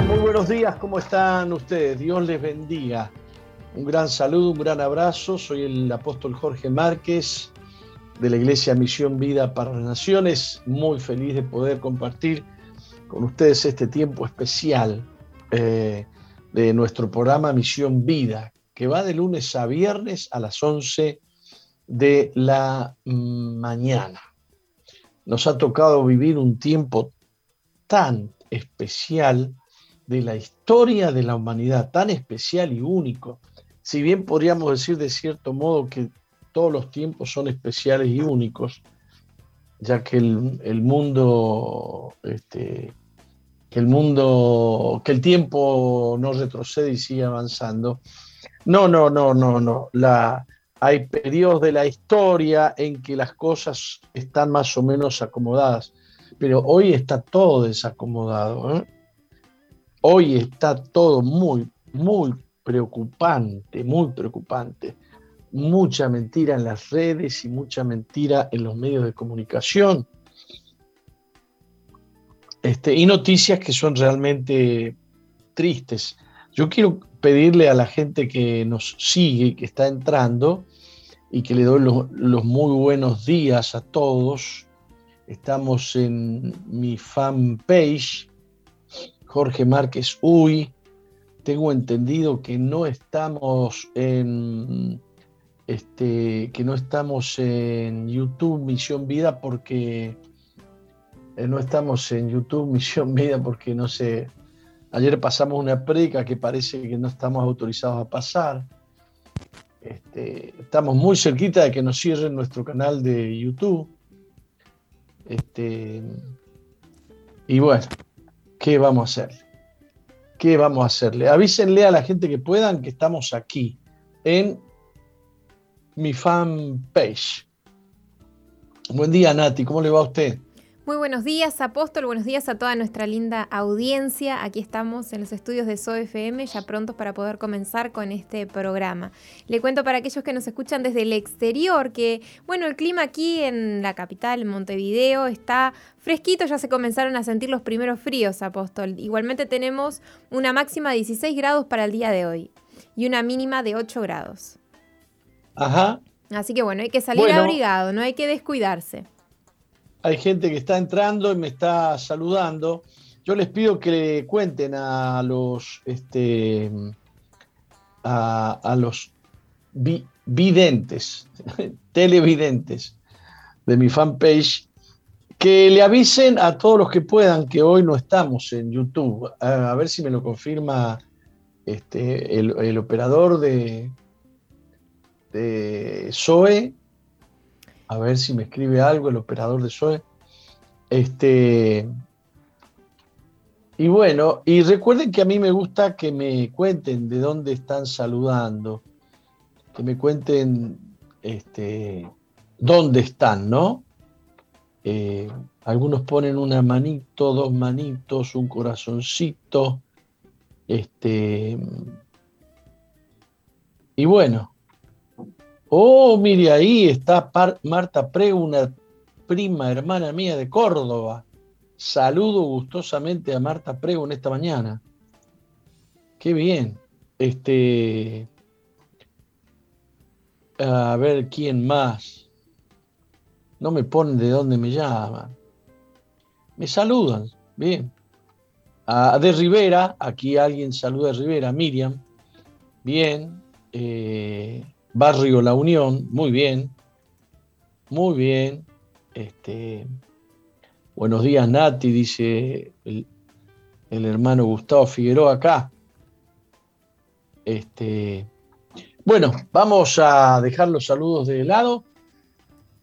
muy buenos días, ¿cómo están ustedes? Dios les bendiga. Un gran saludo, un gran abrazo. Soy el apóstol Jorge Márquez de la Iglesia Misión Vida para las Naciones. Muy feliz de poder compartir con ustedes este tiempo especial eh, de nuestro programa Misión Vida, que va de lunes a viernes a las 11 de la mañana. Nos ha tocado vivir un tiempo tan especial de la historia de la humanidad, tan especial y único. Si bien podríamos decir de cierto modo que todos los tiempos son especiales y únicos, ya que el, mundo, este, que el mundo, que el tiempo no retrocede y sigue avanzando. No, no, no, no, no. La, hay periodos de la historia en que las cosas están más o menos acomodadas, pero hoy está todo desacomodado. ¿eh? Hoy está todo muy, muy preocupante, muy preocupante. Mucha mentira en las redes y mucha mentira en los medios de comunicación. Este, y noticias que son realmente tristes. Yo quiero pedirle a la gente que nos sigue, que está entrando, y que le doy los, los muy buenos días a todos. Estamos en mi fanpage, Jorge Márquez Uy. Tengo entendido que no estamos en este, que no estamos en YouTube Misión Vida porque eh, no estamos en YouTube Misión Vida porque no sé. Ayer pasamos una predica que parece que no estamos autorizados a pasar. Este, estamos muy cerquita de que nos cierren nuestro canal de YouTube. Este, y bueno, ¿qué vamos a hacer? ¿Qué vamos a hacerle? Avísenle a la gente que puedan que estamos aquí en mi fanpage. Buen día, Nati, ¿cómo le va a usted? Muy buenos días, Apóstol. Buenos días a toda nuestra linda audiencia. Aquí estamos en los estudios de SOFM, ya prontos para poder comenzar con este programa. Le cuento para aquellos que nos escuchan desde el exterior que, bueno, el clima aquí en la capital, en Montevideo, está fresquito. Ya se comenzaron a sentir los primeros fríos, Apóstol. Igualmente tenemos una máxima de 16 grados para el día de hoy y una mínima de 8 grados. Ajá. Así que bueno, hay que salir abrigado, no hay que descuidarse hay gente que está entrando y me está saludando. Yo les pido que cuenten a los, este, a, los videntes, televidentes de mi fanpage, que le avisen a todos los que puedan que hoy no estamos en YouTube. A, ver si me lo confirma este, el, operador de, de SOE a ver si me escribe algo el operador de SOE. Este, y bueno, y recuerden que a mí me gusta que me cuenten de dónde están saludando, que me cuenten este, dónde están, ¿no? Eh, algunos ponen una manito, dos manitos, un corazoncito. Este, y bueno, Oh, mire, ahí está Marta Prego, una prima hermana mía de Córdoba. Saludo gustosamente a Marta Prego en esta mañana. Qué bien. Este. A ver quién más. No me ponen de dónde me llaman. Me saludan. Bien. A de Rivera, aquí alguien saluda a Rivera, Miriam. Bien. Eh, Barrio La Unión, muy bien, muy bien. Este, buenos días, Nati, dice el, hermano Gustavo Figueroa acá. Este, bueno, vamos a dejar los saludos de lado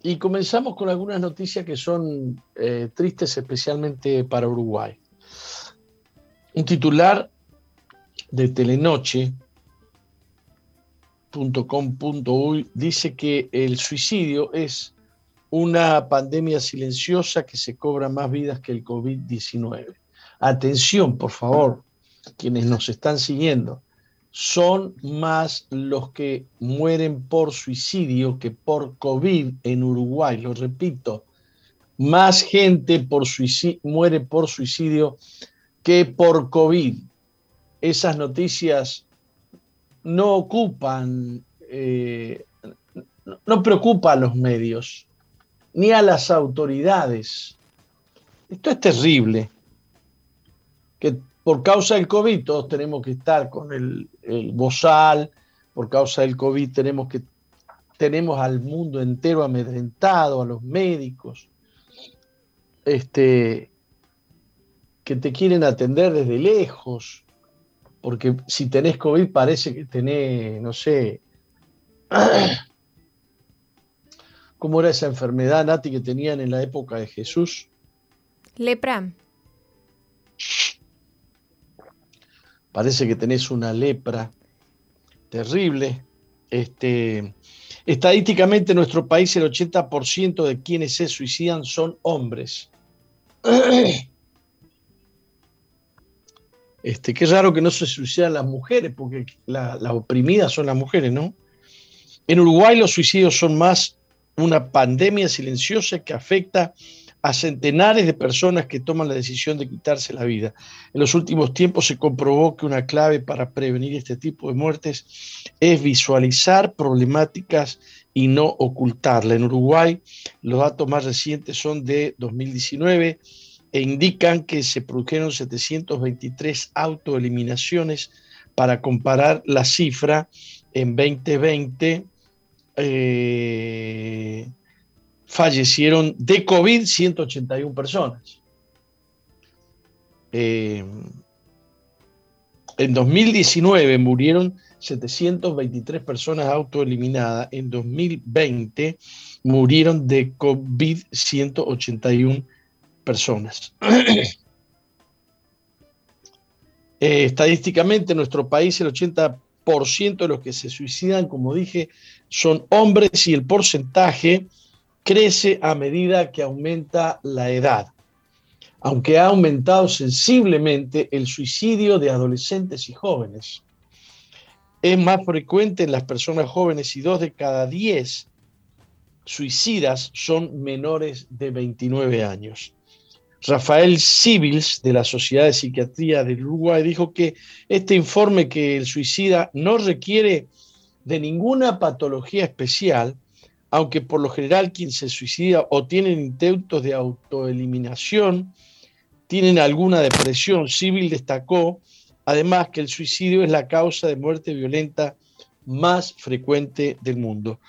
y comenzamos con algunas noticias que son eh, tristes, especialmente para Uruguay. Un titular de Telenoche .com.uy dice que el suicidio es una pandemia silenciosa que se cobra más vidas que el COVID-19. Atención, por favor, quienes nos están siguiendo. Son más los que mueren por suicidio que por COVID en Uruguay. Lo repito, más gente por muere por suicidio que por COVID esas noticias no ocupan, eh, no preocupa a los medios ni a las autoridades. Esto es terrible, que por causa del COVID todos tenemos que estar con el, el bozal, por causa del COVID tenemos que tenemos al mundo entero amedrentado, a los médicos, este, que te quieren atender desde lejos, porque si tenés COVID parece que tenés, no sé, ¿cómo era esa enfermedad, Nati, que tenían en la época de Jesús? Lepra. Parece que tenés una lepra terrible. Este, estadísticamente en nuestro país el 80% de quienes se suicidan son hombres. Este, qué raro que no se suicidan las mujeres, porque las oprimidas son las mujeres, ¿no? En Uruguay los suicidios son más una pandemia silenciosa que afecta a centenares de personas que toman la decisión de quitarse la vida. En los últimos tiempos se comprobó que una clave para prevenir este tipo de muertes es visualizar problemáticas y no ocultarla. En Uruguay, los datos más recientes son de 2019 e indican que se produjeron 723 autoeliminaciones para comparar la cifra en 2020. Eh, fallecieron de COVID 181 personas. Eh, en 2019 murieron 723 personas autoeliminadas. En 2020 murieron de COVID 181 personas. Eh, estadísticamente en nuestro país el 80% de los que se suicidan, como dije, son hombres y el porcentaje crece a medida que aumenta la edad, aunque ha aumentado sensiblemente el suicidio de adolescentes y jóvenes. Es más frecuente en las personas jóvenes y dos de cada diez suicidas son menores de 29 años. Rafael Sibils, de la Sociedad de Psiquiatría del Uruguay, dijo que este informe que el suicida no requiere de ninguna patología especial, aunque por lo general quien se suicida o tienen intentos de autoeliminación, tienen alguna depresión. Civil destacó además que el suicidio es la causa de muerte violenta más frecuente del mundo.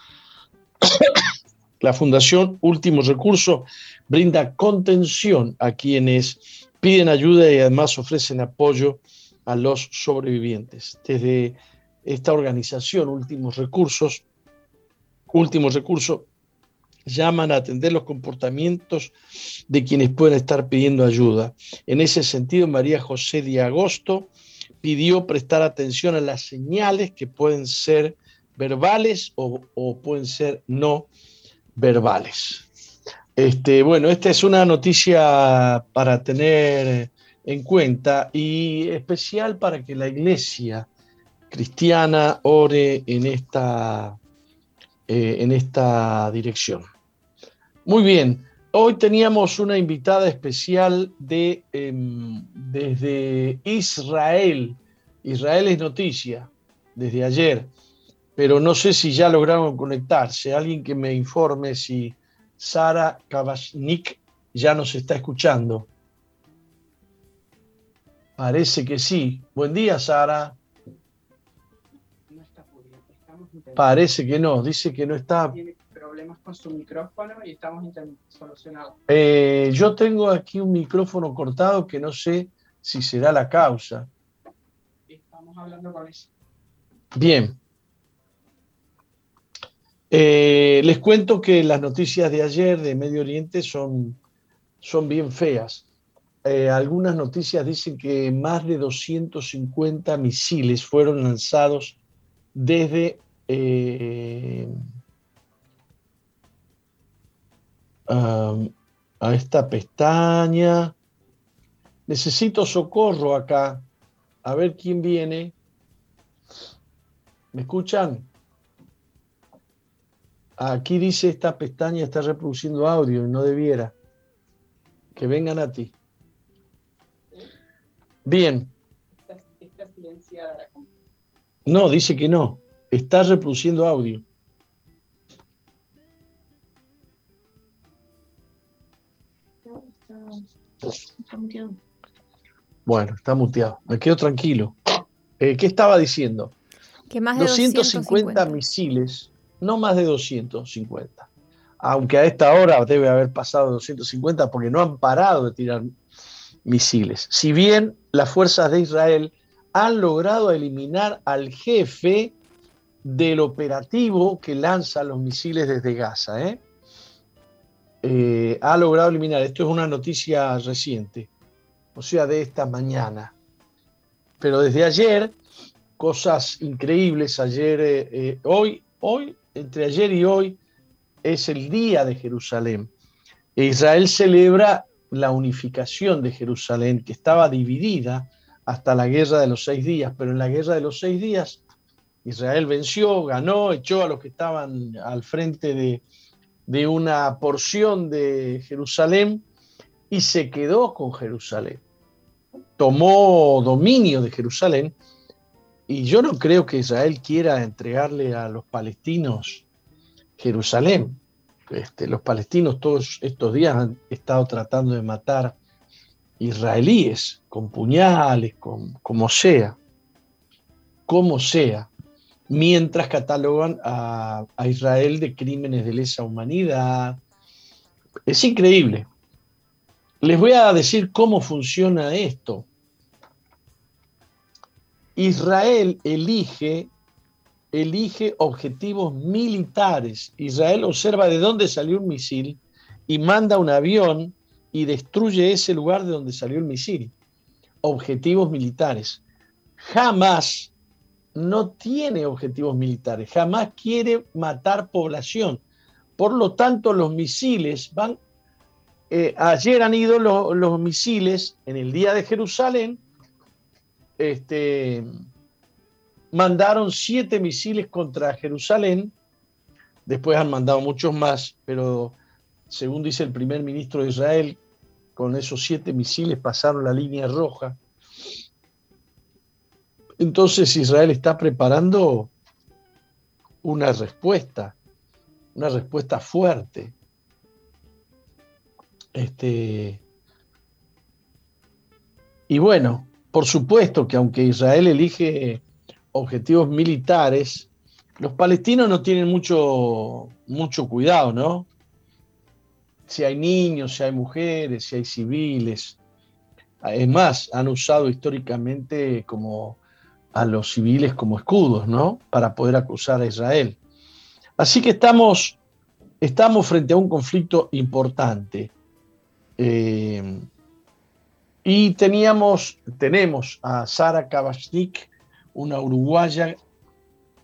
La Fundación Último Recurso brinda contención a quienes piden ayuda y además ofrecen apoyo a los sobrevivientes. Desde esta organización, Últimos Recursos, último recurso, llaman a atender los comportamientos de quienes pueden estar pidiendo ayuda. En ese sentido, María José de Agosto pidió prestar atención a las señales que pueden ser verbales o, pueden ser no. Este, bueno, esta es una noticia para tener en cuenta y especial para que la iglesia cristiana ore en esta eh, en esta dirección. Muy bien, hoy teníamos una invitada especial de, em, desde Israel. Israel es noticia desde ayer, pero no sé si ya lograron conectarse. Alguien que me informe si Sara Kavashnik ya nos está escuchando. Parece que sí. Buen día, Sara. Parece que no, dice que no está. Tiene problemas con su micrófono y estamos solucionando. Eh, yo tengo aquí un micrófono cortado que no sé si será la causa. Estamos hablando con eso. Bien. Eh, les cuento que las noticias de ayer de Medio Oriente son, son bien feas. Eh, algunas noticias dicen que más de 250 misiles fueron lanzados desde eh, a esta pestaña. Necesito socorro acá. A ver quién viene. ¿Me escuchan? Aquí dice esta pestaña está reproduciendo audio y no debiera. Que vengan a ti. Bien. Está, silenciada la No, dice que no. Está reproduciendo audio. Está muteado. Bueno, está muteado. Me quedo tranquilo. Eh, ¿Qué estaba diciendo? Que más de 250, misiles, no más de 250. Aunque a esta hora debe haber pasado 250 porque no han parado de tirar misiles. Si bien las fuerzas de Israel han logrado eliminar al jefe del operativo que lanza los misiles desde Gaza. ¿eh? Eh, ha logrado eliminar, esto es una noticia reciente, o sea, de esta mañana. Pero desde ayer, cosas increíbles, ayer, eh, hoy, hoy, entre ayer y hoy, es el día de Jerusalén. E Israel celebra la unificación de Jerusalén, que estaba dividida hasta la guerra de los seis días, pero en la guerra de los seis días Israel venció, ganó, echó a los que estaban al frente de, de una porción de Jerusalén y se quedó con Jerusalén. Tomó dominio de Jerusalén y yo no creo que Israel quiera entregarle a los palestinos Jerusalén. Este, los palestinos todos estos días han estado tratando de matar israelíes con puñales, con, como sea, como sea, mientras catalogan a, a Israel de crímenes de lesa humanidad. Es increíble. Les voy a decir cómo funciona esto. Israel elige objetivos militares. Israel observa de dónde salió un misil y manda un avión y destruye ese lugar de donde salió el misil. Objetivos militares. Jamás no tiene objetivos militares, jamás quiere matar población. Por lo tanto, los misiles van... Eh, ayer han ido los misiles en el día de Jerusalén, este, mandaron siete misiles contra Jerusalén, después han mandado muchos más, pero según dice el primer ministro de Israel, con esos siete misiles pasaron la línea roja. Entonces Israel está preparando una respuesta, una respuesta fuerte. Este, y bueno, por supuesto que aunque Israel elige objetivos militares, los palestinos no tienen mucho, mucho cuidado, ¿no? Si hay niños, si hay mujeres, si hay civiles. Es más, han usado históricamente como a los civiles como escudos, ¿no? Para poder acusar a Israel. Así que estamos, estamos frente a un conflicto importante. Eh, y teníamos, tenemos a Sara Kabashnik, una uruguaya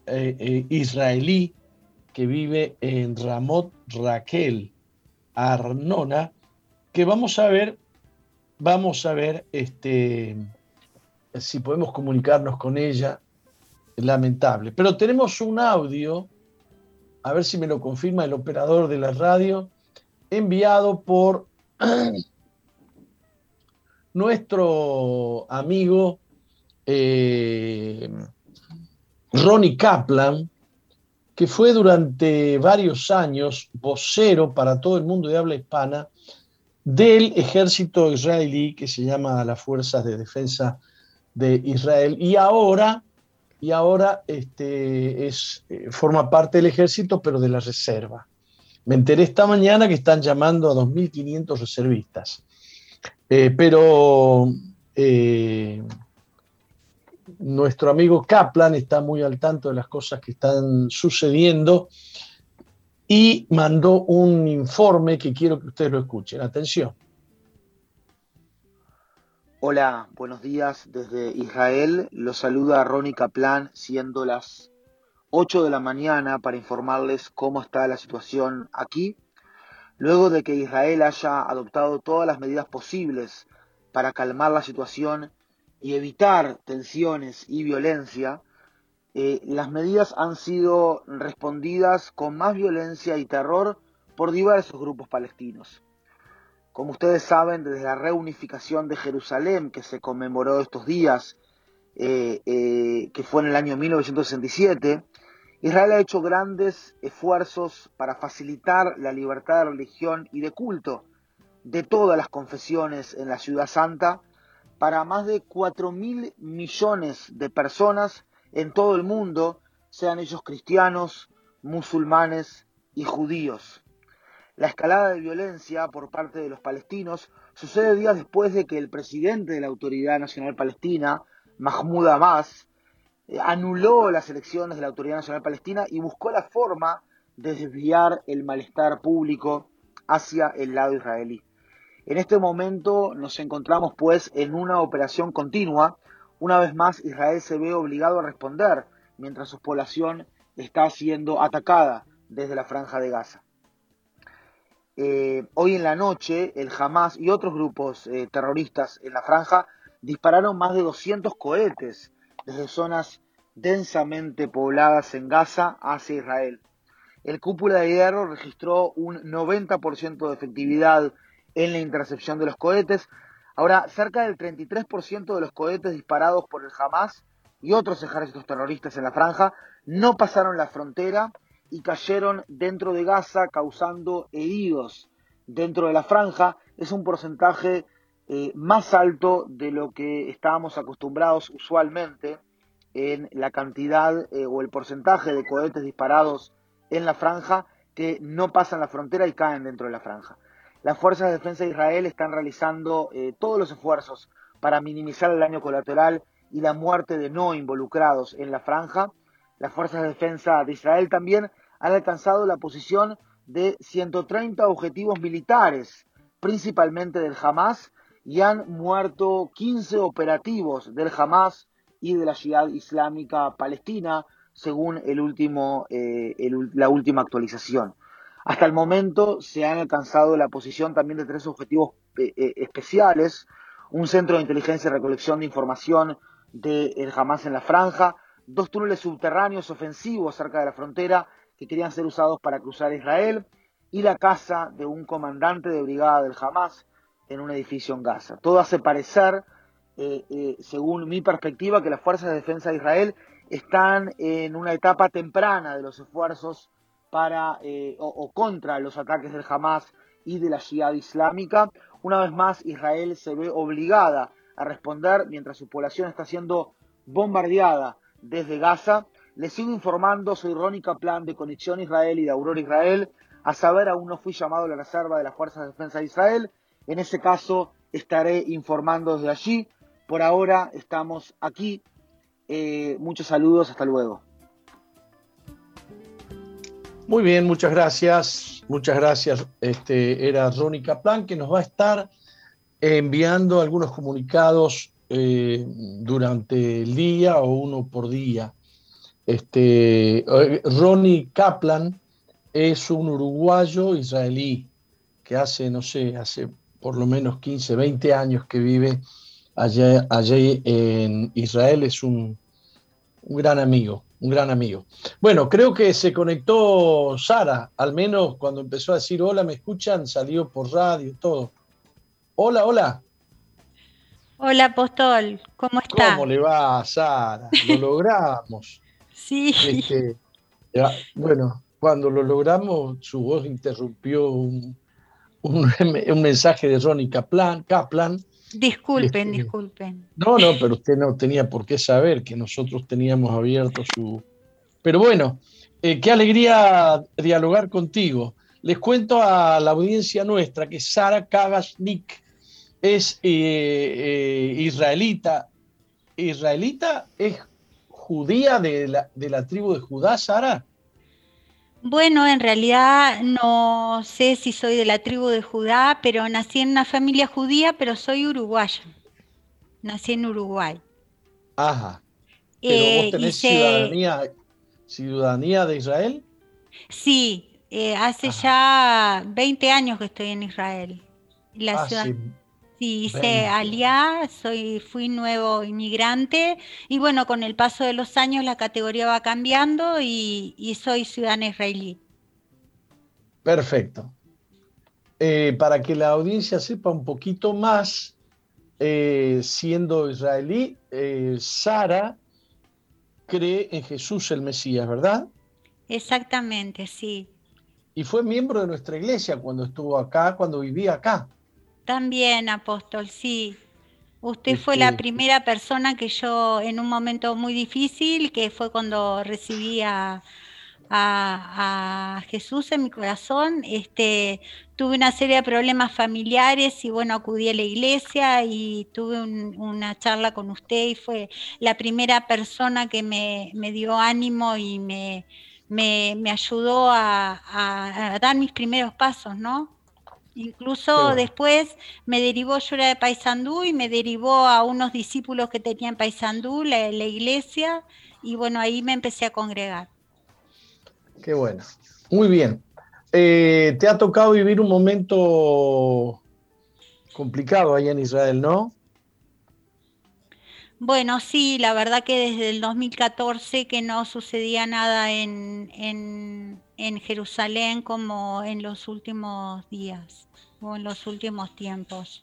eh, eh, israelí que vive en Ramot Raquel, Arnona, que vamos a ver, vamos a ver este, si podemos comunicarnos con ella. Lamentable. Pero tenemos un audio, a ver si me lo confirma el operador de la radio, enviado por nuestro amigo eh, Ronnie Kaplan, que fue durante varios años vocero para todo el mundo de habla hispana del ejército israelí que se llama las Fuerzas de Defensa de Israel y ahora, y ahora este, es, eh, forma parte del ejército pero de la reserva. Me enteré esta mañana que están llamando a 2.500 reservistas. Eh, pero nuestro amigo Kaplan está muy al tanto de las cosas que están sucediendo y mandó un informe que quiero que ustedes lo escuchen. Atención. Hola, buenos días desde Israel. Los saluda Ronnie Kaplan, siendo las 8 de la mañana para informarles cómo está la situación aquí. Luego de que Israel haya adoptado todas las medidas posibles para calmar la situación y evitar tensiones y violencia, eh, las medidas han sido respondidas con más violencia y terror por diversos grupos palestinos. Como ustedes saben, desde la reunificación de Jerusalén, que se conmemoró estos días, eh, eh, que fue en el año 1967, Israel ha hecho grandes esfuerzos para facilitar la libertad de religión y de culto de todas las confesiones en la ciudad santa para más de 4 mil millones de personas en todo el mundo, sean ellos cristianos, musulmanes y judíos. La escalada de violencia por parte de los palestinos sucede días después de que el presidente de la Autoridad Nacional Palestina, Mahmoud Abbas, anuló las elecciones de la Autoridad Nacional Palestina y buscó la forma de desviar el malestar público hacia el lado israelí. En este momento nos encontramos pues en una operación continua. Una vez más Israel se ve obligado a responder mientras su población está siendo atacada desde la franja de Gaza. Eh, hoy en la noche el Hamas y otros grupos eh, terroristas en la franja dispararon más de 200 cohetes desde zonas densamente pobladas en Gaza hacia Israel. El cúpula de hierro registró un 90% de efectividad en la intercepción de los cohetes. Ahora, cerca del 33% de los cohetes disparados por el Hamas y otros ejércitos terroristas en la franja no pasaron la frontera y cayeron dentro de Gaza causando heridos dentro de la franja. Es un porcentaje eh, más alto de lo que estábamos acostumbrados usualmente en la cantidad eh, o el porcentaje de cohetes disparados en la franja que no pasan la frontera y caen dentro de la franja. Las fuerzas de defensa de Israel están realizando eh, todos los esfuerzos para minimizar el daño colateral y la muerte de no involucrados en la franja. Las fuerzas de defensa de Israel también han alcanzado la posición de 130 objetivos militares, principalmente del Hamas, y han muerto 15 operativos del Hamas y de la ciudad islámica palestina, según el último, eh, la última actualización. Hasta el momento se han alcanzado la posición también de tres objetivos eh, eh, especiales, un centro de inteligencia y recolección de información del Hamas en la franja, dos túneles subterráneos ofensivos cerca de la frontera que querían ser usados para cruzar Israel. Y la casa de un comandante de brigada del Hamas en un edificio en Gaza. Todo hace parecer, eh, eh, según mi perspectiva, que las fuerzas de defensa de Israel están en una etapa temprana de los esfuerzos para eh, o, contra los ataques del Hamas y de la Jihad islámica. Una vez más, Israel se ve obligada a responder mientras su población está siendo bombardeada desde Gaza. Les sigo informando, soy Ronnie Kaplan de Conexión Israel y de Aurora Israel. A saber, aún no fui llamado a la reserva de las Fuerzas de Defensa de Israel. En ese caso, estaré informando desde allí. Por ahora estamos aquí. Eh, muchos saludos, hasta luego. Muy bien, muchas gracias. Muchas gracias. Este era Ronnie Kaplan que nos va a estar enviando algunos comunicados eh, durante el día o uno por día. Este, eh, Ronnie Kaplan es un uruguayo israelí que hace, no sé, hace por lo menos 15, 20 años que vive allí, allí en Israel. Es un, un gran amigo, un gran amigo. Bueno, creo que se conectó Sara, al menos cuando empezó a decir hola, me escuchan, salió por radio, todo. Hola, hola. Hola, Apóstol, ¿cómo está? ¿Cómo le va, Sara? Lo logramos. sí. Este, bueno, cuando lo logramos, su voz interrumpió un, mensaje de Ronnie Kaplan. Kaplan disculpen, este, disculpen. No, no, pero usted no tenía por qué saber que nosotros teníamos abierto su... Pero bueno, eh, qué alegría dialogar contigo. Les cuento a la audiencia nuestra que Sara Kagashnik es eh, eh, israelita. ¿Israelita es judía de la, de la tribu de Judá, Sara? Bueno, en realidad no sé si soy de la tribu de Judá, pero nací en una familia judía, pero soy uruguaya. Nací en Uruguay. Ajá. ¿Pero vos eh, tenés ciudadanía, ciudadanía de Israel? Sí, hace ya 20 años que estoy en Israel. La ah, ciudad... Sí, hice aliá, soy, fui nuevo inmigrante y bueno, con el paso de los años la categoría va cambiando y, soy ciudadana israelí. Perfecto. eh, para que la audiencia sepa un poquito más, eh, siendo israelí, eh, Sara cree en Jesús el Mesías, ¿verdad? Exactamente, sí. Y fue miembro de nuestra iglesia cuando estuvo acá, cuando vivía acá. También, apóstol, sí. Usted fue la primera persona que yo, en un momento muy difícil, que fue cuando recibí a, Jesús en mi corazón, este, tuve una serie de problemas familiares y bueno, acudí a la iglesia y tuve una charla con usted y fue la primera persona que me, dio ánimo y me, me, ayudó a, a dar mis primeros pasos, ¿no? Incluso después me derivó, yo era de Paysandú y me derivó a unos discípulos que tenían en Paysandú, la, iglesia, y bueno, ahí me empecé a congregar. Qué bueno. Muy bien. Eh, ¿Te ha tocado vivir un momento complicado allá en Israel, no? Bueno, sí, la verdad que desde el 2014 que no sucedía nada en, en Jerusalén como en los últimos días en los últimos tiempos.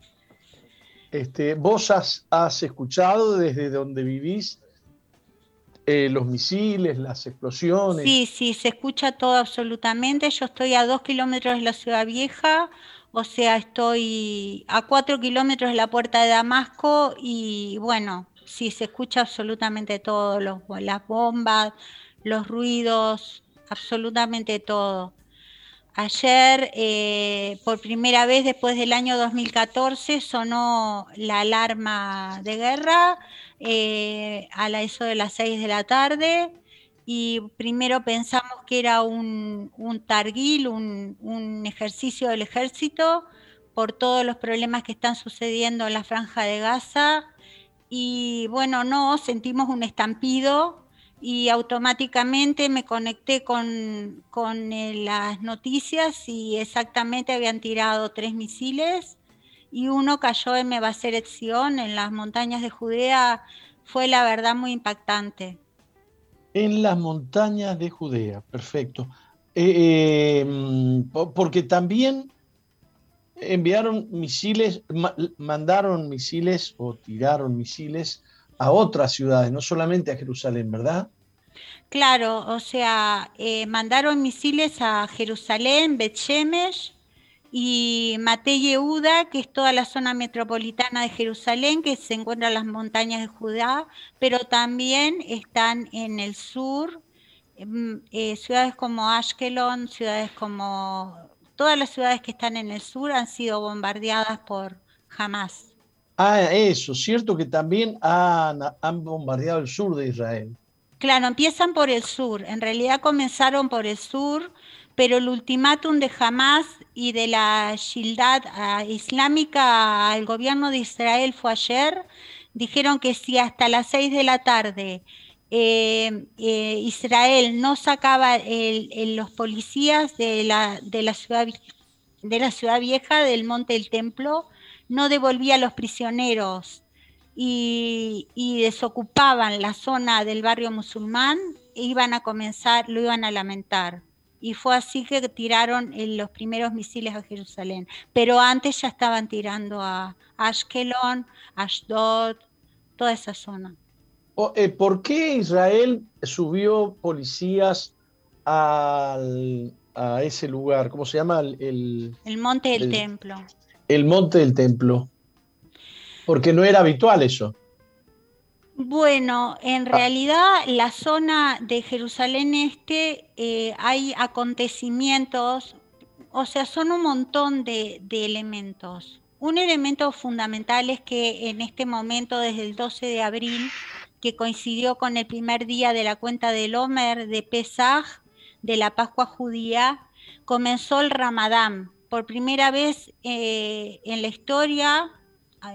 Este, ¿Vos has, has escuchado desde donde vivís eh, los misiles, las explosiones? Sí, sí, se escucha todo absolutamente. Yo estoy a dos kilómetros de la ciudad vieja, o sea, estoy a cuatro kilómetros de la puerta de Damasco y bueno, sí, se escucha absolutamente todo, los, las bombas, los ruidos, absolutamente todo. Ayer, eh, por primera vez después del año 2014, sonó la alarma de guerra eh, a eso de las 6 de la tarde y primero pensamos que era un, un targuil, un, un, ejercicio del ejército por todos los problemas que están sucediendo en la franja de Gaza. Y bueno, no, sentimos un estampido y automáticamente me conecté con, eh, las noticias y exactamente habían tirado tres misiles y uno cayó en Mebaseret Zion, en las montañas de Judea. Fue la verdad muy impactante. En las montañas de Judea, perfecto. Eh, em, porque también enviaron misiles, mandaron misiles o tiraron misiles a otras ciudades, no solamente a Jerusalén, ¿verdad? Claro, o sea, eh, mandaron misiles a Jerusalén, Bet-Shemesh y Mate Yehuda, que es toda la zona metropolitana de Jerusalén, que se encuentra en las montañas de Judá, pero también están en el sur, mm, eh, ciudades como Ashkelon, ciudades como... Todas las ciudades que están en el sur han sido bombardeadas por Hamas. Ah, eso, cierto que también han, bombardeado el sur de Israel. Claro, empiezan por el sur. En realidad comenzaron por el sur, pero el ultimátum de Hamas y de la Shildad ah, islámica al gobierno de Israel fue ayer. Dijeron que si hasta las seis de la tarde eh, eh, Israel no sacaba los policías de la, de la, ciudad, de la ciudad vieja, del monte del templo, no devolvía a los prisioneros y, desocupaban la zona del barrio musulmán, iban a comenzar, lo iban a lamentar. Y fue así que tiraron eh, los primeros misiles a Jerusalén. Pero antes ya estaban tirando a Ashkelon, Ashdod, toda esa zona. Eh, ¿Por qué Israel subió policías a ese lugar? ¿Cómo se llama? El, el monte del templo el monte del templo? Porque no era habitual eso. Bueno, en realidad la zona de Jerusalén Este eh, hay acontecimientos, o sea, son un montón de, de, elementos. Un elemento fundamental es que en este momento, desde el 12 de abril, que coincidió con el primer día de la cuenta del Homer de Pesaj, de la Pascua judía, comenzó el Ramadán, por primera vez eh, en la historia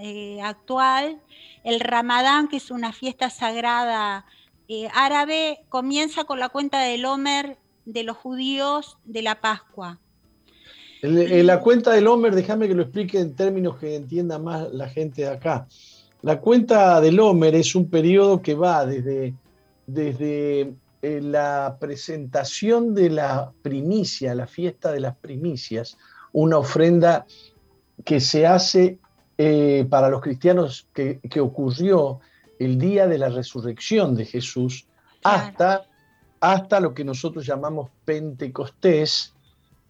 eh, actual, el Ramadán, que es una fiesta sagrada eh, árabe, comienza con la cuenta del Homer de los judíos de la Pascua. La cuenta del Homer, déjame que lo explique en términos que entienda más la gente de acá. La cuenta del Homer es un periodo que va desde, desde la presentación de la primicia, la fiesta de las primicias, una ofrenda que se hace eh, para los cristianos que, ocurrió el día de la resurrección de Jesús hasta, hasta lo que nosotros llamamos Pentecostés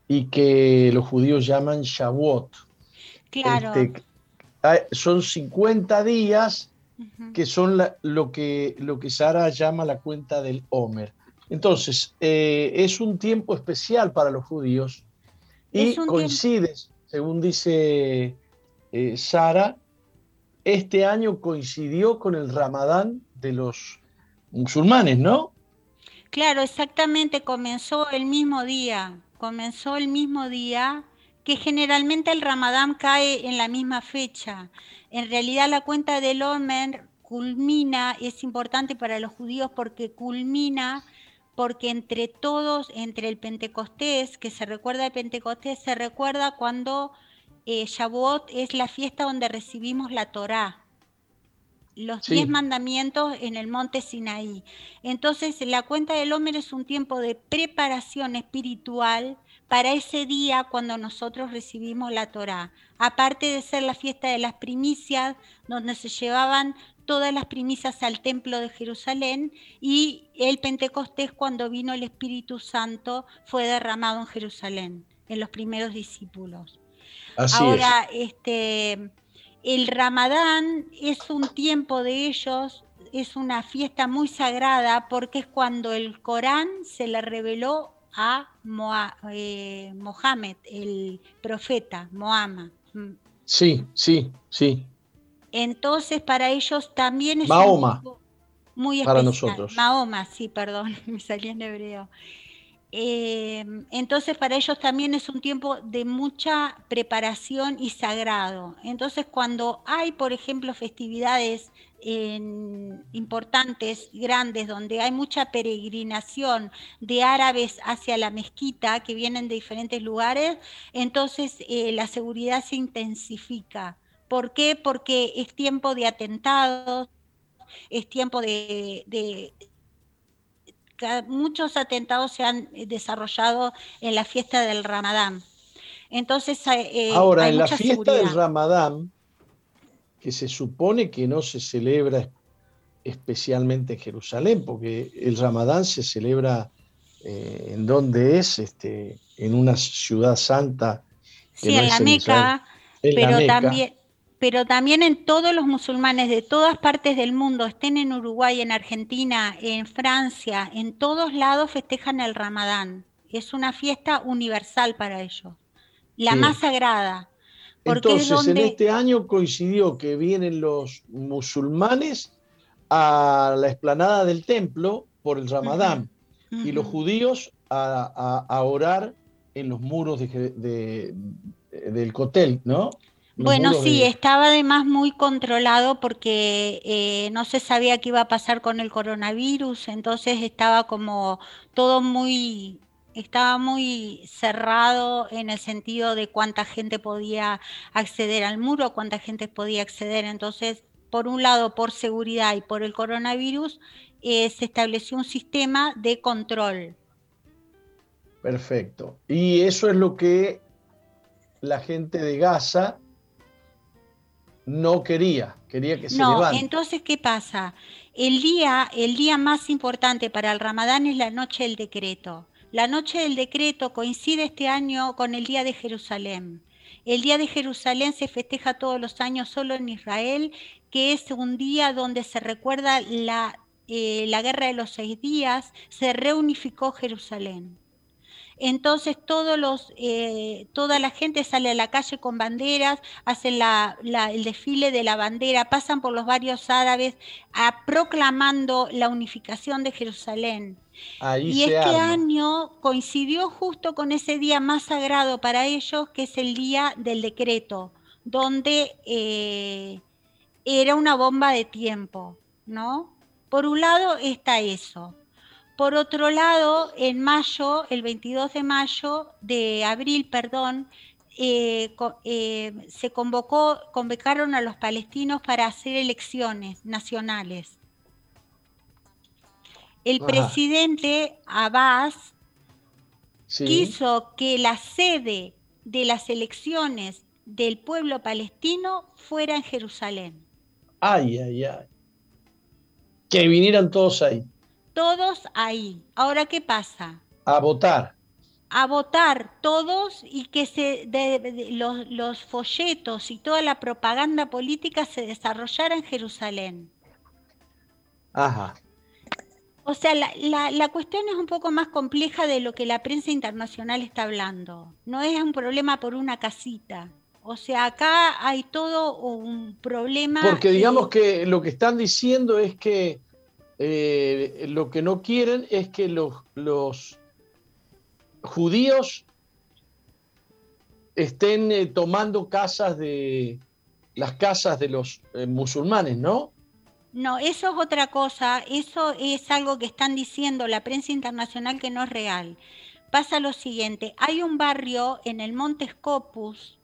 y que los judíos llaman Shavuot. Claro. Este, son 50 días que son lo, que, lo que Sara llama la cuenta del Homer. Entonces, eh, es un tiempo especial para los judíos y coincide, según dice eh, Sara, este año coincidió con el Ramadán de los musulmanes, ¿no? Claro, exactamente, comenzó el mismo día, comenzó el mismo día que generalmente el Ramadán cae en la misma fecha. En realidad la cuenta del Omer culmina, es importante para los judíos porque culmina porque entre todos, entre el Pentecostés, que se recuerda el Pentecostés, se recuerda cuando eh, Shavuot es la fiesta donde recibimos la Torá, los diez mandamientos en el monte Sinaí. Entonces, la cuenta del Homer es un tiempo de preparación espiritual para ese día cuando nosotros recibimos la Torá. Aparte de ser la fiesta de las primicias, donde se llevaban todas las primicias al templo de Jerusalén y el Pentecostés cuando vino el Espíritu Santo fue derramado en Jerusalén, en los primeros discípulos. Ahora, este, el Ramadán es un tiempo de ellos, es una fiesta muy sagrada porque es cuando el Corán se le reveló a eh, Mohammed, el profeta, Mohammed. Mm. Sí, sí, sí. Entonces para ellos también es Mahoma, muy especial. Para nosotros. Mahoma, sí, perdón, me salía en hebreo. Em, entonces para ellos también es un tiempo de mucha preparación y sagrado. Entonces cuando hay, por ejemplo, festividades importantes, grandes, donde hay mucha peregrinación de árabes hacia la mezquita que vienen de diferentes lugares, entonces eh, la seguridad se intensifica. ¿Por qué? Porque es tiempo de atentados, es tiempo de muchos atentados se han eh, desarrollado en la fiesta del Ramadán. Entonces, eh, eh, ahora en la fiesta del Ramadán, que se supone que no se celebra especialmente en Jerusalén, porque el Ramadán se celebra en donde es, este, en una ciudad santa. sí, en la Meca, pero también pero también en todos los musulmanes de todas partes del mundo, estén en Uruguay, en Argentina, en Francia, en todos lados festejan el Ramadán. Es una fiesta universal para ellos, la más sagrada. Entonces, en este año coincidió que vienen los musulmanes a la explanada del templo por el Ramadán y los judíos a, orar en los muros del cotel, ¿no? Bueno, sí, estaba además muy controlado porque eh, no se sabía qué iba a pasar con el coronavirus, entonces estaba como todo muy, estaba muy cerrado en el sentido de cuánta gente podía acceder al muro, cuánta gente podía acceder. Entonces, por un lado, por seguridad y por el coronavirus, eh, se estableció un sistema de control. Perfecto. Y eso es lo que la gente de Gaza no quería, quería que se no, Entonces, ¿qué pasa? El día, el día más importante para el Ramadán es la noche del decreto. La noche del decreto coincide este año con el día de Jerusalén. El día de Jerusalén se festeja todos los años solo en Israel, que es un día donde se recuerda la, eh, la guerra de los seis días, se reunificó Jerusalén. Entonces todos los, eh, toda la gente sale a la calle con banderas, hacen el desfile de la bandera, pasan por los barrios árabes proclamando la unificación de Jerusalén. y este año coincidió justo con ese día más sagrado para ellos, que es el día del decreto, donde eh, era una bomba de tiempo, ¿no? Por un lado está eso. Por otro lado, en mayo, el 22 de mayo, de abril, perdón, eh, eh, se convocó, convocaron a los palestinos para hacer elecciones nacionales. El presidente Abbas quiso que la sede de las elecciones del pueblo palestino fuera en Jerusalén. Ay, ay, ay. Que vinieran todos ahí. Todos ahí. Ahora, ¿qué pasa? A votar. A votar todos y que se, los, los folletos y toda la propaganda política se desarrollara en Jerusalén. Ajá. O sea, la, la, cuestión es un poco más compleja de lo que la prensa internacional está hablando. No es un problema por una casita. O sea, acá hay todo un problema. Porque digamos que lo que están diciendo es que eh, lo que no quieren es que los, los judíos estén eh, tomando casas de las casas de los eh, musulmanes, ¿no? No, eso es otra cosa, eso es algo que están diciendo la prensa internacional que no es real. Pasa lo siguiente, hay un barrio en el Monte Scopus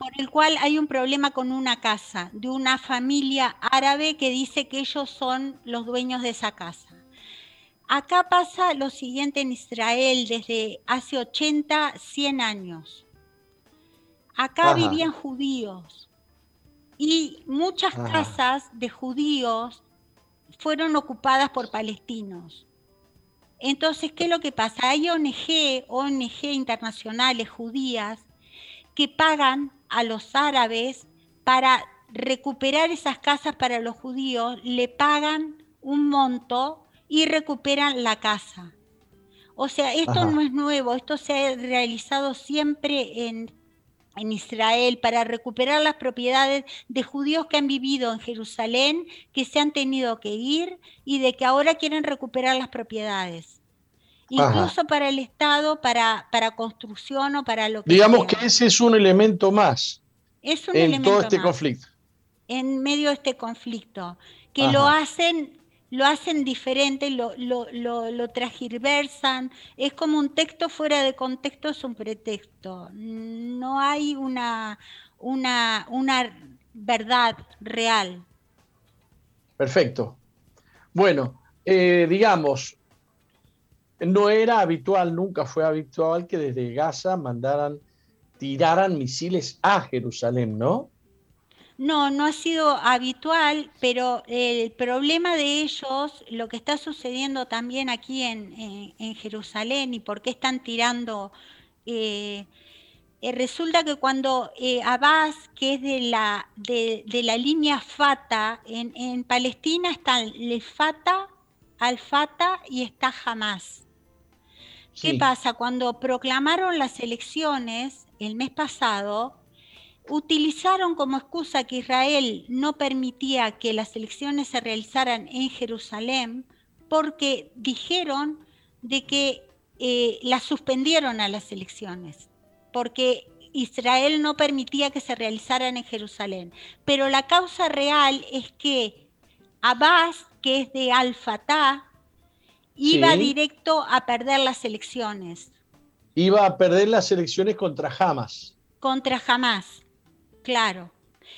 por el cual hay un problema con una casa de una familia árabe que dice que ellos son los dueños de esa casa. Acá pasa lo siguiente en Israel desde hace 80, 100 años. Acá vivían judíos y muchas casas de judíos fueron ocupadas por palestinos. Entonces, ¿qué es lo que pasa? Hay ONG, ONG internacionales judías que pagan a los árabes para recuperar esas casas para los judíos, le pagan un monto y recuperan la casa. O sea, esto no es nuevo, esto se ha realizado siempre en en Israel para recuperar las propiedades de judíos que han vivido en Jerusalén, que se han tenido que ir y de que ahora quieren recuperar las propiedades. Incluso para el Estado, para, para construcción o para lo que Digamos que ese es un elemento más es un en todo este conflicto. En medio de este conflicto, que lo hacen lo hacen diferente, lo, lo, lo, lo, es como un texto fuera de contexto, es un pretexto. No hay una, una, una verdad real. Perfecto. Bueno, eh, digamos, no era habitual, nunca fue habitual que desde Gaza mandaran, tiraran misiles a Jerusalén, ¿no? No, no ha sido habitual, pero el problema de ellos, lo que está sucediendo también aquí en, Jerusalén y por qué están tirando, eh, eh, resulta que cuando eh, Abbas, que es de la, de, la línea Fata, en, Palestina están el Fata, Al-Fata y está Hamas. ¿Qué pasa? Cuando proclamaron las elecciones el mes pasado, utilizaron como excusa que Israel no permitía que las elecciones se realizaran en Jerusalén porque dijeron de que eh, las suspendieron a las elecciones, porque Israel no permitía que se realizaran en Jerusalén. Pero la causa real es que Abbas, que es de Al-Fatah, iba directo a perder las elecciones. Iba a perder las elecciones contra Hamas. Contra Hamas. Claro.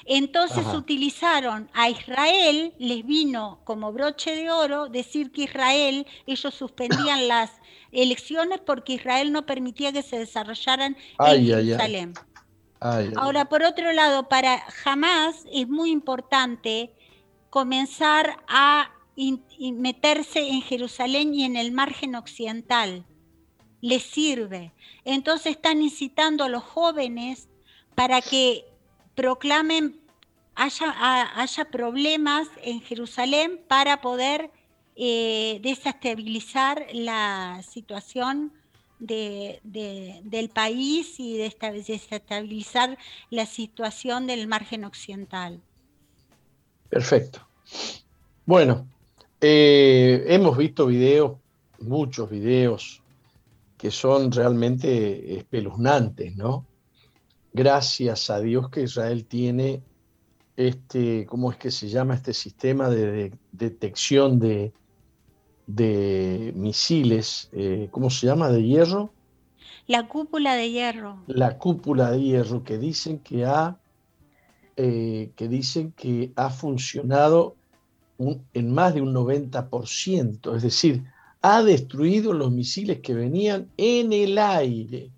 Entonces utilizaron a Israel, les vino como broche de oro decir que Israel, ellos suspendían las elecciones porque Israel no permitía que se desarrollaran en Jerusalén. Ahora, por otro lado, para Hamas es muy importante comenzar a meterse en Jerusalén y en el margen occidental. Les sirve. Entonces están incitando a los jóvenes para que proclamen, haya, haya problemas en Jerusalén para poder eh, desestabilizar la situación del país y desestabilizar la situación del margen occidental. Perfecto. Bueno, eh, hemos visto videos, muchos videos, que son realmente espeluznantes, ¿no? gracias a Dios que Israel tiene este, ¿cómo es que se llama este sistema de, detección de, de misiles? Eh, ¿Cómo se llama? ¿De hierro? La cúpula de hierro. La cúpula de hierro que dicen que ha, eh, que dicen que ha funcionado en más de un 90%, es decir, ha destruido los misiles que venían en el aire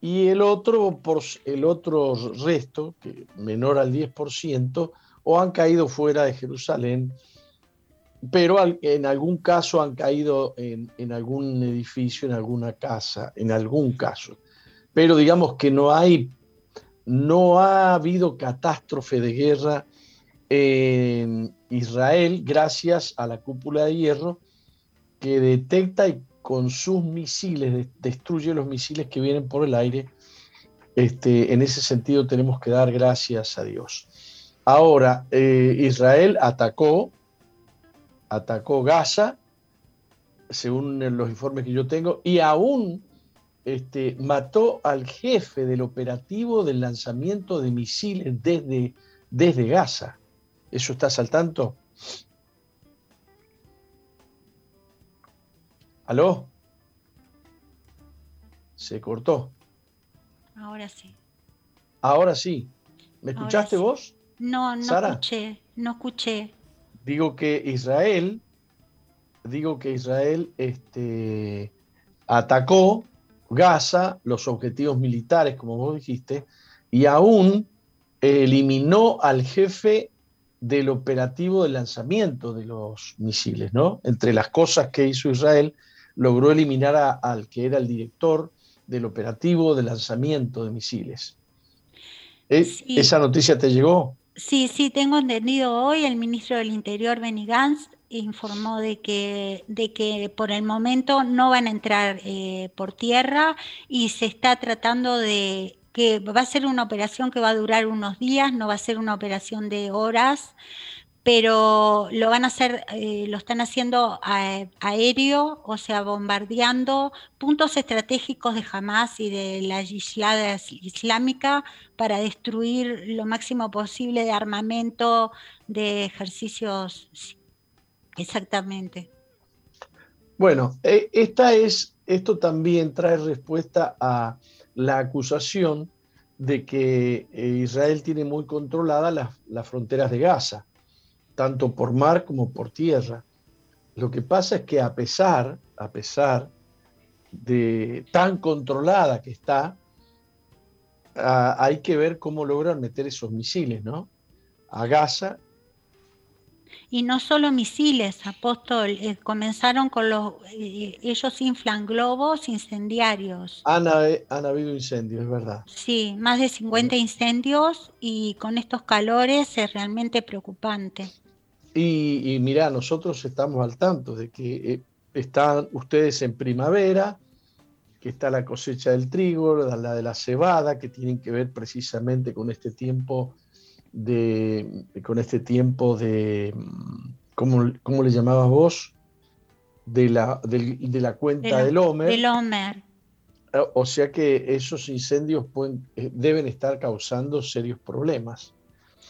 y el otro, por, el otro resto, que menor al 10%, o han caído fuera de Jerusalén, pero en algún caso han caído en, en, algún edificio, en alguna casa, en algún caso. Pero digamos que no hay, no ha habido catástrofe de guerra Israel gracias a la cúpula de hierro que detecta y con sus misiles destruye los misiles que vienen por el aire. Este, en ese sentido tenemos que dar gracias a Dios. Ahora, eh, Israel atacó atacó Gaza, según los informes que yo tengo, y aún este, mató al jefe del operativo del lanzamiento de misiles desde, desde Gaza. ¿Eso estás al tanto? ¿Aló? Se cortó. Ahora sí. Ahora sí. ¿Me escuchaste vos? No, no escuché, no escuché digo que Israel, digo que Israel este, atacó Gaza, los objetivos militares, como vos dijiste, y aún eliminó al jefe del operativo de lanzamiento de los misiles, ¿no? Entre las cosas que hizo Israel, logró eliminar al que era el director del operativo de lanzamiento de misiles. ¿E-, ¿Esa noticia te llegó? Sí, sí, tengo entendido hoy el ministro del Interior, Benny Gantz, informó de que, de que por el momento no van a entrar eh, por tierra y se está tratando de que va a ser una operación que va a durar unos días, no va a ser una operación de horas, pero lo van a hacer, eh, lo están haciendo aéreo, o sea, bombardeando puntos estratégicos de Hamas y de la yihad islámica para destruir lo máximo posible de armamento, de ejercicios. Exactamente. Bueno, e, esta es, esto también trae respuesta a la acusación de que eh, Israel tiene muy controladas las, fronteras de Gaza tanto por mar como por tierra. Lo que pasa es que a pesar, a pesar de tan controlada que está, ah, hay que ver cómo logran meter esos misiles, ¿no? A Gaza. Y no solo misiles, apóstol, eh, comenzaron con los, eh, ellos inflan globos incendiarios. Han, han, habido incendios, es verdad. Sí, más de 50 incendios y con estos calores es realmente preocupante. Y, mira, nosotros estamos al tanto de que eh, están ustedes en primavera, que está la cosecha del trigo, la de la cebada, que tienen que ver precisamente con este tiempo de, con este tiempo de, ¿cómo, cómo le llamabas vos? De la, de, la cuenta del Homer. Del Homer. O sea que esos incendios pueden, eh, deben estar causando serios problemas.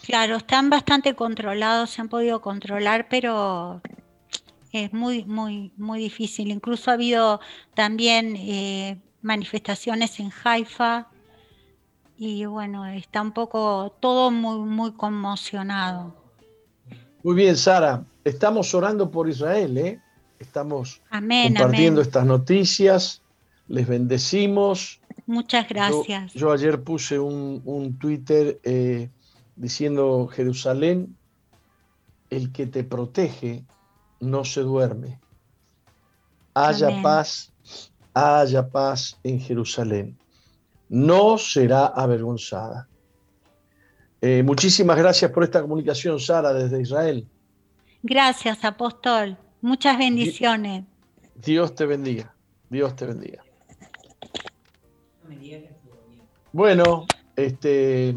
Claro, están bastante controlados, se han podido controlar, pero es muy, muy, muy difícil. Incluso ha habido también eh, manifestaciones en Haifa y bueno, está un poco todo muy, muy conmocionado. Muy bien, Sara, estamos orando por Israel, ¿eh? Estamos compartiendo estas noticias, les bendecimos. Muchas gracias. Yo, ayer puse un, un Twitter eh, diciendo Jerusalén, el que te protege no se duerme. Haya paz, haya paz en Jerusalén. No será avergonzada. Eh, muchísimas gracias por esta comunicación, Sara, desde Israel. Gracias, apóstol. Muchas bendiciones. Dios te bendiga. Dios te bendiga. Bueno, este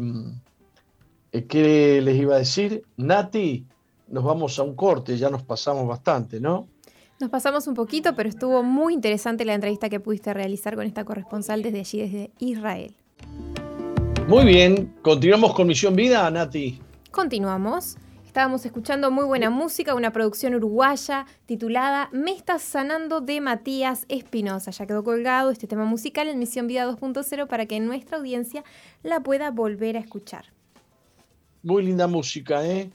eh, ¿Qué les iba a decir? Nati, nos vamos a un corte, ya nos pasamos bastante, ¿no? Nos pasamos un poquito, pero estuvo muy interesante la entrevista que pudiste realizar con esta corresponsal desde allí, desde Israel. Muy bien, continuamos con Misión Vida, Nati. Continuamos. Estábamos escuchando muy buena música, una producción uruguaya titulada Me estás sanando de Matías Espinosa. Ya quedó colgado este tema musical en Misión Vida 2.0 para que nuestra audiencia la pueda volver a escuchar. Muy linda música, ¿eh?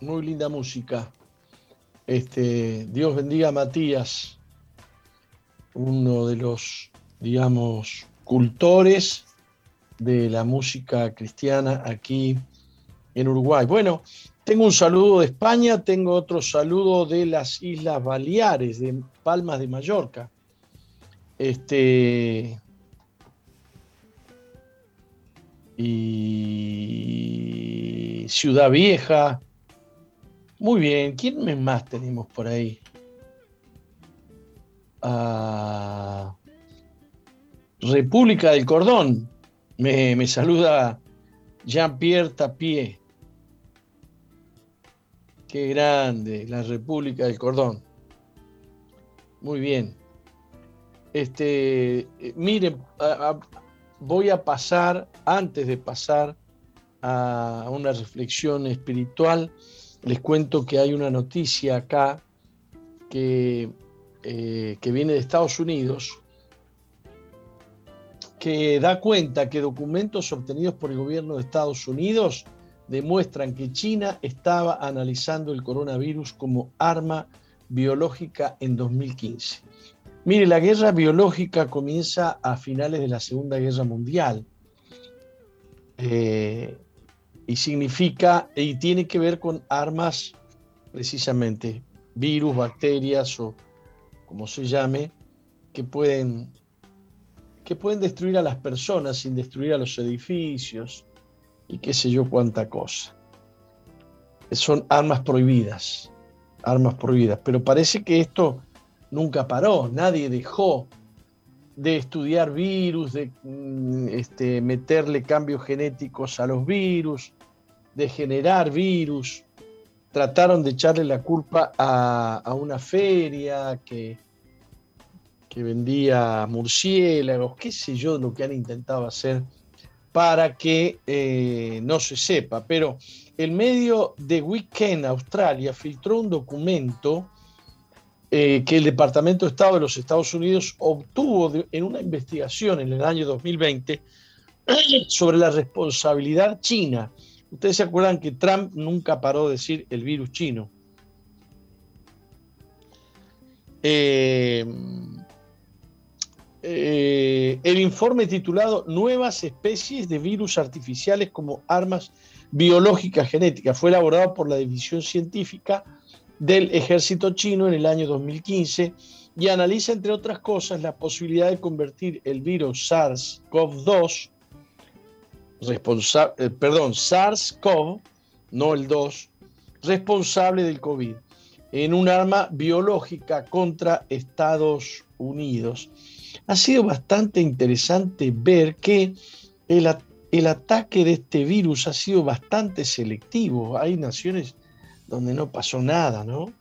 Muy linda música. Este, Dios bendiga a Matías, uno de los, digamos, cultores de la música cristiana aquí en Uruguay. Bueno, tengo un saludo de España, tengo otro saludo de las Islas Baleares, de Palmas de Mallorca. Este. Y Ciudad Vieja. Muy bien, ¿quién más tenemos por ahí? Ah, República del Cordón. Me, me saluda Jean-Pierre Tapier. Qué grande, la República del Cordón. Muy bien. Este, eh, miren, voy a pasar, antes de pasar a una reflexión espiritual, les cuento que hay una noticia acá que, eh, que viene de Estados Unidos, que da cuenta que documentos obtenidos por el gobierno de Estados Unidos demuestran que China estaba analizando el coronavirus como arma biológica en 2015. Mire, la guerra biológica comienza a finales de la Segunda Guerra Mundial eh, y significa y tiene que ver con armas precisamente, virus, bacterias o como se llame, que pueden, que pueden destruir a las personas sin destruir a los edificios y qué sé yo cuánta cosa. Son armas prohibidas, armas prohibidas, pero parece que esto nunca paró, nadie dejó de estudiar virus, de mm, este, meterle cambios genéticos a los virus, de generar virus. Trataron de echarle la culpa a, una feria que, que vendía murciélagos, qué sé yo lo que han intentado hacer para que eh, no se sepa. Pero el medio de Weekend Australia filtró un documento eh, que el Departamento de Estado de los Estados Unidos obtuvo en una investigación en el año 2020 sobre la responsabilidad china. Ustedes se acuerdan que Trump nunca paró de decir el virus chino. Eh, eh, el informe titulado Nuevas especies de virus artificiales como armas biológicas genéticas fue elaborado por la División Científica del ejército chino en el año 2015 y analiza, entre otras cosas, la posibilidad de convertir el virus SARS-CoV-2, eh, perdón, SARS-CoV, no el 2, responsable del COVID, en un arma biológica contra Estados Unidos. Ha sido bastante interesante ver que el, el ataque de este virus ha sido bastante selectivo. Hay naciones donde no pasó nada, ¿no?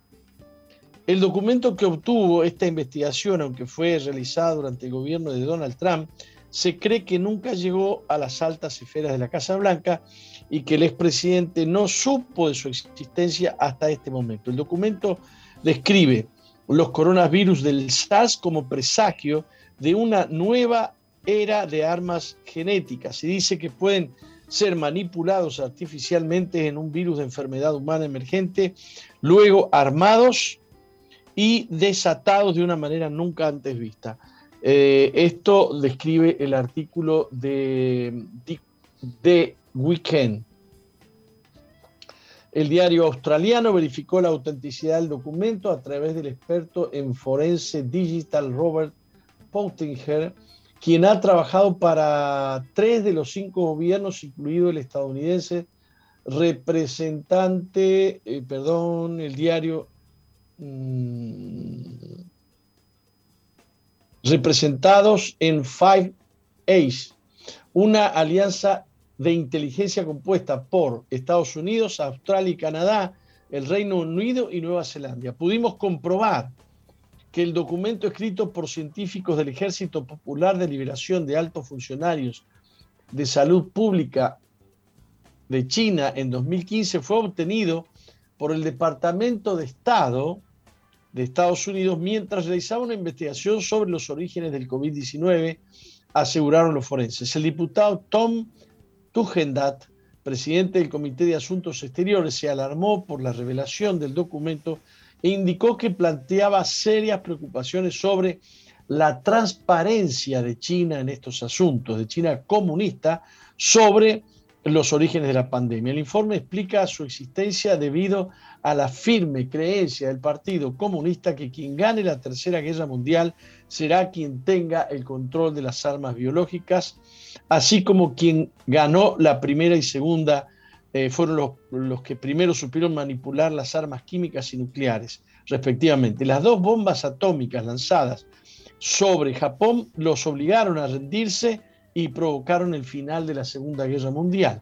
El documento que obtuvo esta investigación, aunque fue realizado durante el gobierno de Donald Trump, se cree que nunca llegó a las altas esferas de la Casa Blanca y que el expresidente no supo de su existencia hasta este momento. El documento describe los coronavirus del SARS como presagio de una nueva era de armas genéticas y dice que pueden ser manipulados artificialmente en un virus de enfermedad humana emergente, luego armados y desatados de una manera nunca antes vista. Eh, esto describe el artículo de, de Weekend. El diario australiano verificó la autenticidad del documento a través del experto en forense digital Robert Pottinger, quien ha trabajado para tres de los cinco gobiernos, incluido el estadounidense, representante, eh, perdón, el diario, mm, representados en Five Ace, una alianza de inteligencia compuesta por Estados Unidos, Australia y Canadá, el Reino Unido y Nueva Zelanda. Pudimos comprobar que el documento escrito por científicos del Ejército Popular de Liberación de Altos Funcionarios de Salud Pública de China en 2015 fue obtenido por el Departamento de Estado de Estados Unidos mientras realizaba una investigación sobre los orígenes del COVID-19, aseguraron los forenses. El diputado Tom Tugendat, presidente del Comité de Asuntos Exteriores, se alarmó por la revelación del documento e indicó que planteaba serias preocupaciones sobre la transparencia de China en estos asuntos, de China comunista, sobre los orígenes de la pandemia. El informe explica su existencia debido a la firme creencia del Partido Comunista que quien gane la Tercera Guerra Mundial será quien tenga el control de las armas biológicas, así como quien ganó la Primera y Segunda eh, fueron los, los que primero supieron manipular las armas químicas y nucleares, respectivamente. Las dos bombas atómicas lanzadas sobre Japón los obligaron a rendirse y provocaron el final de la Segunda Guerra Mundial.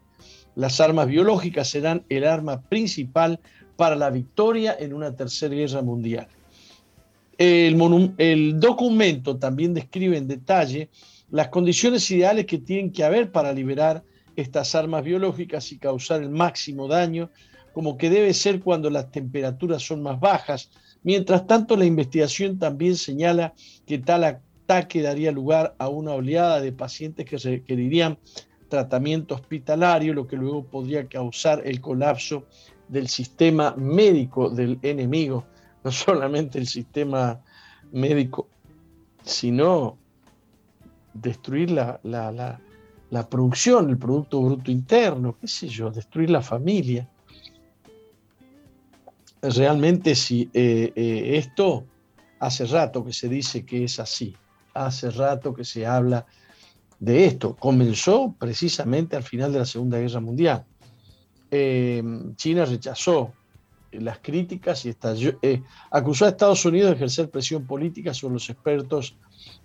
Las armas biológicas serán el arma principal para la victoria en una tercera guerra mundial. El, el, documento también describe en detalle las condiciones ideales que tienen que haber para liberar estas armas biológicas y causar el máximo daño, como que debe ser cuando las temperaturas son más bajas. Mientras tanto, la investigación también señala que tal que daría lugar a una oleada de pacientes que requerirían tratamiento hospitalario, lo que luego podría causar el colapso del sistema médico del enemigo, no solamente el sistema médico, sino destruir la, la, producción, el Producto Bruto Interno, qué sé yo, destruir la familia. Realmente si eh, eh, esto hace rato que se dice que es así hace rato que se habla de esto. Comenzó precisamente al final de la Segunda Guerra Mundial. Eh, China rechazó las críticas y acusó a Estados Unidos de ejercer presión política sobre los expertos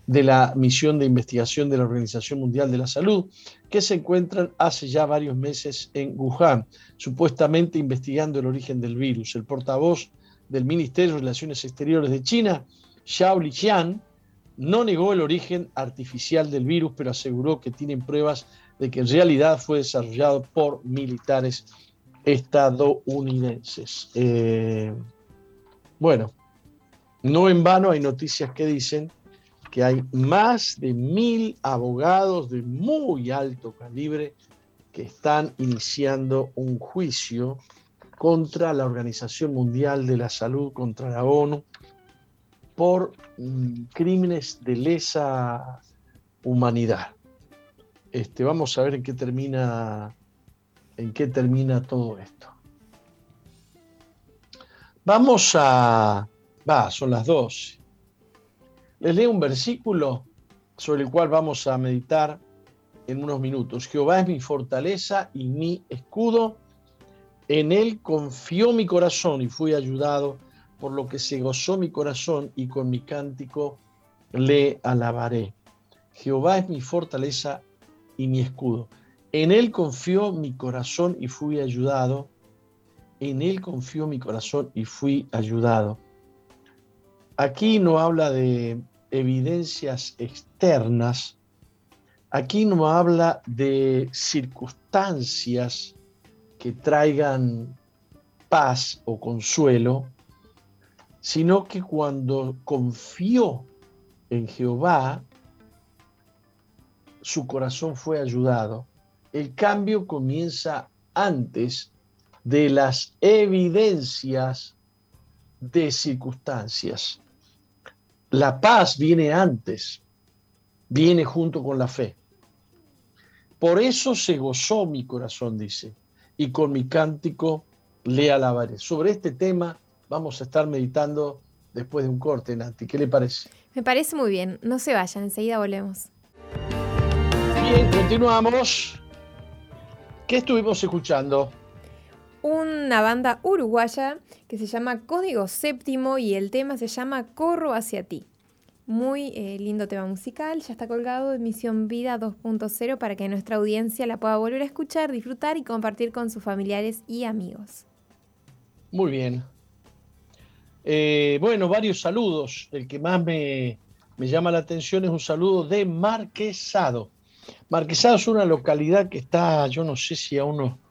de la misión de investigación de la Organización Mundial de la Salud, que se encuentran hace ya varios meses en Wuhan, supuestamente investigando el origen del virus. El portavoz del Ministerio de Relaciones Exteriores de China, Xiao Lijian, no negó el origen artificial del virus, pero aseguró que tienen pruebas de que en realidad fue desarrollado por militares estadounidenses. Eh, bueno, no en vano hay noticias que dicen que hay más de mil abogados de muy alto calibre que están iniciando un juicio contra la Organización Mundial de la Salud, contra la ONU, por mm, crímenes de lesa humanidad. Este, vamos a ver en qué termina, en qué termina todo esto. Vamos a, va, son las dos. Les leo un versículo sobre el cual vamos a meditar en unos minutos. Jehová es mi fortaleza y mi escudo. En él confió mi corazón y fui ayudado por lo que se gozó mi corazón y con mi cántico le alabaré. Jehová es mi fortaleza y mi escudo. En él confió mi corazón y fui ayudado. En él confió mi corazón y fui ayudado. Aquí no habla de evidencias externas. Aquí no habla de circunstancias que traigan paz o consuelo, sino que cuando confió en Jehová, su corazón fue ayudado. El cambio comienza antes de las evidencias de circunstancias. La paz viene antes, viene junto con la fe. Por eso se gozó mi corazón, dice, y con mi cántico le alabaré. Sobre este tema vamos a estar meditando después de un corte, Nati. ¿Qué le parece? Me parece muy bien. No se vayan, enseguida volvemos. Bien, continuamos. ¿Qué estuvimos escuchando? Una banda uruguaya que se llama Código Séptimo y el tema se llama Corro hacia ti. Muy eh, lindo tema musical, ya está colgado en Misión Vida 2.0 para que nuestra audiencia la pueda volver a escuchar, disfrutar y compartir con sus familiares y amigos. Muy bien, eh, bueno, varios saludos. El que más me, llama la atención es un saludo de Marquesado. Marquesado es una localidad que está, yo no sé si a unos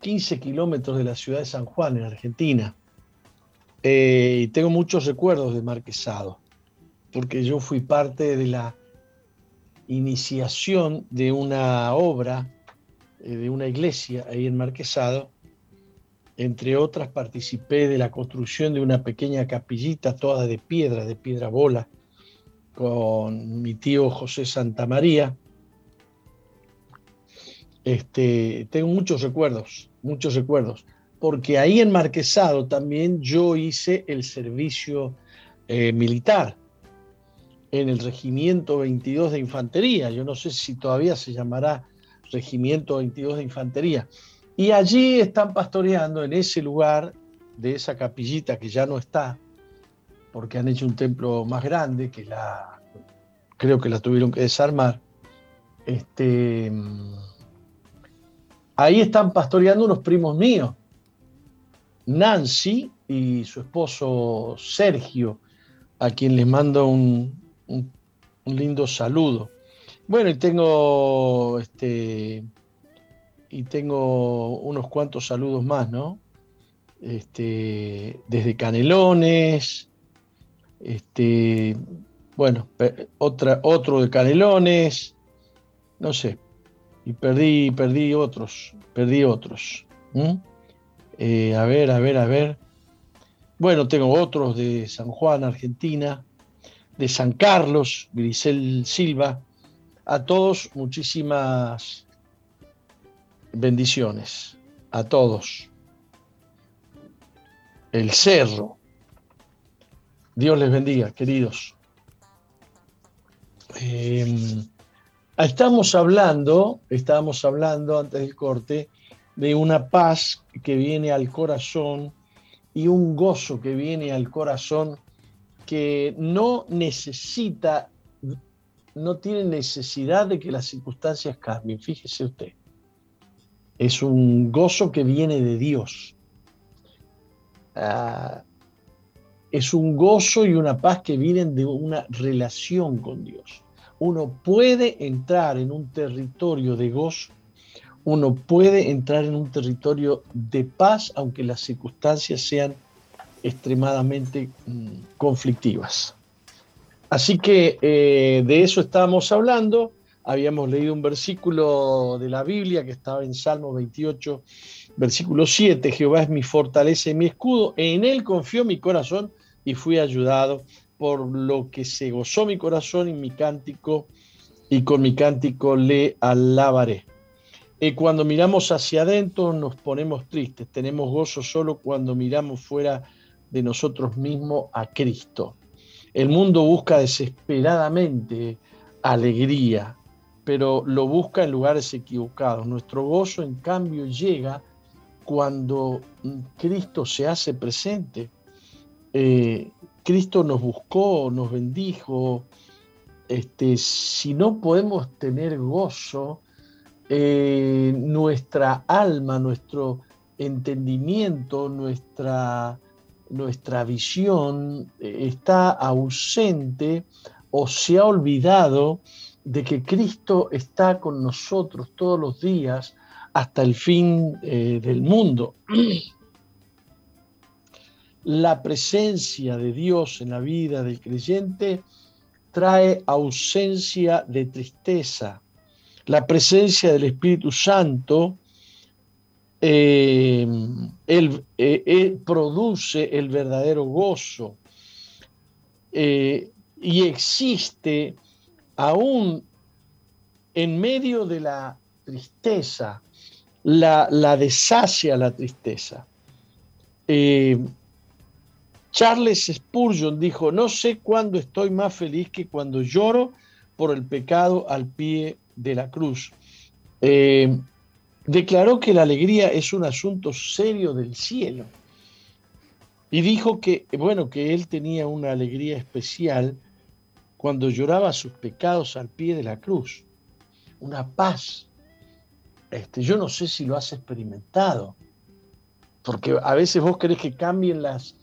15 kilómetros de la ciudad de San Juan, en Argentina. Eh, y tengo muchos recuerdos de Marquesado, porque yo fui parte de la iniciación de una obra, eh, de una iglesia ahí en Marquesado, entre otras, participé de la construcción de una pequeña capillita toda de piedra, de piedra bola, con mi tío José Santamaría. Este, tengo muchos recuerdos, muchos recuerdos, porque ahí en Marquesado también yo hice el servicio eh, militar en el Regimiento 22 de Infantería. Yo no sé si todavía se llamará Regimiento 22 de Infantería. Y allí están pastoreando en ese lugar de esa capillita que ya no está, porque han hecho un templo más grande que la creo que la tuvieron que desarmar. Este, ahí están pastoreando unos primos míos, Nancy y su esposo Sergio, a quien les mando un, lindo saludo. Bueno, y tengo este y tengo unos cuantos saludos más, ¿no? Este, desde Canelones, este, bueno, otra, otro de Canelones, no sé, y perdí, perdí otros, perdí otros. Eh, a ver, a ver, a ver. Bueno, tengo otros de San Juan, Argentina, de San Carlos, Grisel Silva. A todos muchísimas bendiciones. A todos. El cerro. Dios les bendiga, queridos. Em, estamos hablando, estábamos hablando antes del corte, de una paz que viene al corazón y un gozo que viene al corazón que no necesita, no tiene necesidad de que las circunstancias cambien, fíjese usted. Es un gozo que viene de Dios. Ah, es un gozo y una paz que vienen de una relación con Dios. Uno puede entrar en un territorio de gozo, uno puede entrar en un territorio de paz, aunque las circunstancias sean extremadamente mm, conflictivas. Así que eh, de eso estábamos hablando. Habíamos leído un versículo de la Biblia que estaba en Salmo 28, versículo 7. Jehová es mi fortaleza y mi escudo. En él confió mi corazón y fui ayudado, por lo que se gozó mi corazón y mi cántico, y con mi cántico le alabaré. Y cuando miramos hacia adentro nos ponemos tristes, tenemos gozo solo cuando miramos fuera de nosotros mismos a Cristo. El mundo busca desesperadamente alegría, pero lo busca en lugares equivocados. Nuestro gozo, en cambio, llega cuando Cristo se hace presente eh, Cristo nos buscó, nos bendijo. Este, si no podemos tener gozo, eh, nuestra alma, nuestro entendimiento, nuestra, nuestra visión eh, está ausente o se ha olvidado de que Cristo está con nosotros todos los días hasta el fin del mundo. la presencia de Dios en la vida del creyente trae ausencia de tristeza. La presencia del Espíritu Santo eh, él, eh, produce el verdadero gozo eh, y existe aún en medio de la tristeza, la, la la tristeza. Charles Spurgeon dijo, no sé cuándo estoy más feliz que cuando lloro por el pecado al pie de la cruz. Eh, declaró que la alegría es un asunto serio del cielo. Y dijo que, bueno, que él tenía una alegría especial cuando lloraba sus pecados al pie de la cruz. Una paz. Este, yo no sé si lo has experimentado, porque a veces vos querés que cambien las,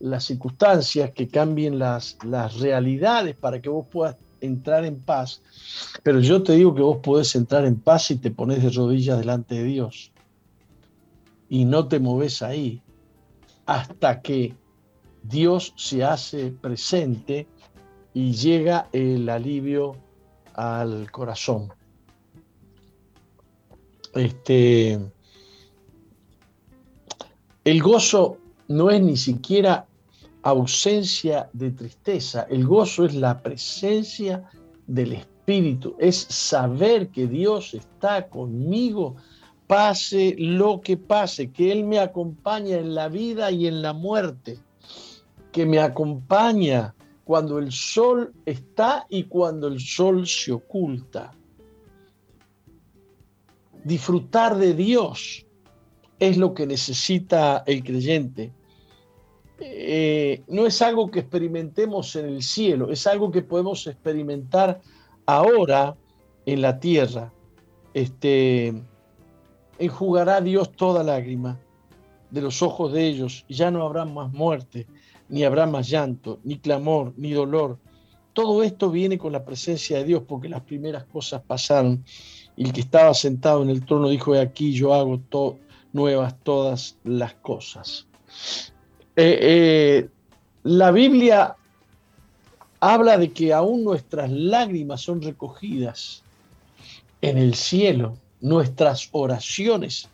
las circunstancias, que cambien las, las realidades para que vos puedas entrar en paz. Pero yo te digo que vos podés entrar en paz si te pones de rodillas delante de Dios y no te moves ahí hasta que Dios se hace presente y llega el alivio al corazón. Este, el gozo no es ni siquiera ausencia de tristeza. El gozo es la presencia del Espíritu, es saber que Dios está conmigo, pase lo que pase, que Él me acompaña en la vida y en la muerte, que me acompaña cuando el sol está y cuando el sol se oculta. Disfrutar de Dios es lo que necesita el creyente. Eh, no es algo que experimentemos en el cielo, es algo que podemos experimentar ahora en la tierra. Este, enjugará Dios toda lágrima de los ojos de ellos, ya no habrá más muerte, ni habrá más llanto, ni clamor, ni dolor. Todo esto viene con la presencia de Dios, porque las primeras cosas pasaron. Y el que estaba sentado en el trono dijo, de aquí yo hago nuevas todas las cosas. Eh, eh, la Biblia habla de que aún nuestras lágrimas son recogidas en el cielo, nuestras oraciones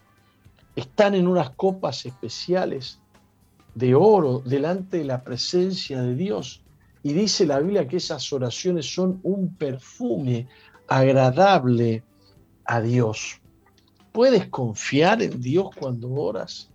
están en unas copas especiales de oro delante de la presencia de Dios. Y dice la Biblia que esas oraciones son un perfume agradable a Dios. ¿Puedes confiar en Dios cuando oras?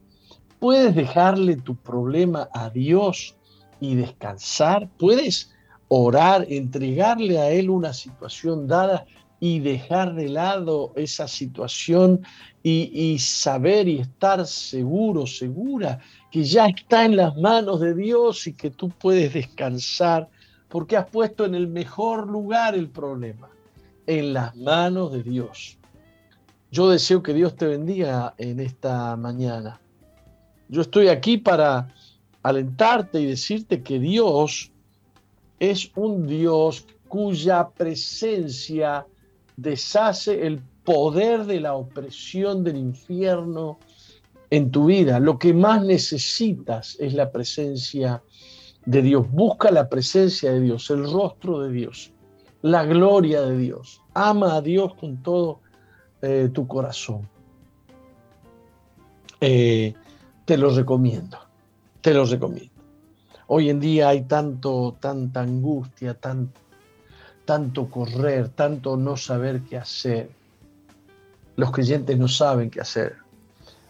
Puedes dejarle tu problema a Dios y descansar, puedes orar, entregarle a Él una situación dada y dejar de lado esa situación y, saber y estar seguro, segura que ya está en las manos de Dios y que tú puedes descansar porque has puesto en el mejor lugar el problema, en las manos de Dios. Yo deseo que Dios te bendiga en esta mañana yo estoy aquí para alentarte y decirte que Dios es un Dios cuya presencia deshace el poder de la opresión del infierno en tu vida. Lo que más necesitas es la presencia de Dios. Busca la presencia de Dios, el rostro de Dios, la gloria de Dios. Ama a Dios con todo eh, tu corazón. Eh, te lo recomiendo, te lo recomiendo. Hoy en día hay tanto, tanta angustia, tanto correr, tanto no saber qué hacer. Los creyentes no saben qué hacer.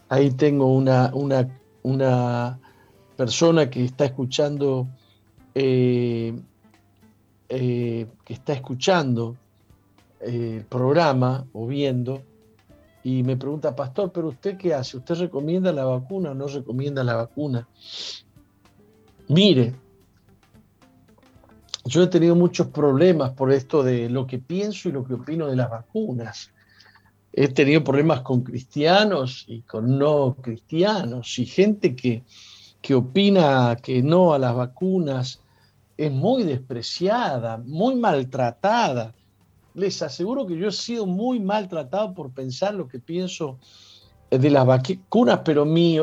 Ahí tengo una, una, una persona que está escuchando, eh, eh, que está escuchando eh, el programa o viendo, y me pregunta, pastor, pero usted qué hace? ¿Usted recomienda la vacuna o no recomienda la vacuna? Mire, yo he tenido muchos problemas por esto de lo que pienso y lo que opino de las vacunas. He tenido problemas con cristianos y con no cristianos y gente que, que opina que no a las vacunas es muy despreciada, muy maltratada les aseguro que yo he sido muy maltratado por pensar lo que pienso de las vacunas, pero mi,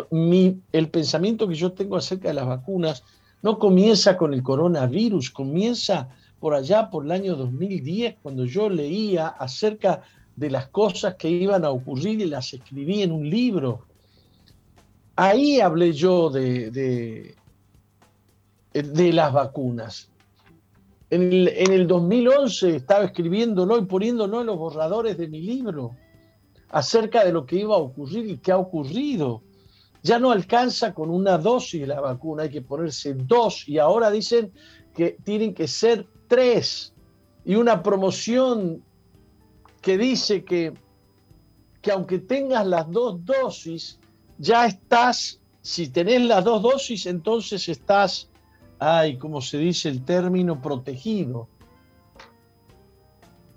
el pensamiento que yo tengo acerca de las vacunas no comienza con el coronavirus, comienza por allá por el año 2010, cuando yo leía acerca de las cosas que iban a ocurrir y las escribí en un libro. Ahí hablé yo de las vacunas. En el, 2011 estaba escribiéndolo y poniéndolo en los borradores de mi libro acerca de lo que iba a ocurrir y qué ha ocurrido. Ya no alcanza con una dosis de la vacuna, hay que ponerse dos y ahora dicen que tienen que ser tres. Y una promoción que dice que, que aunque tengas las dos dosis, ya estás, si tenés las dos dosis, entonces estás hay, como se dice el término, protegido.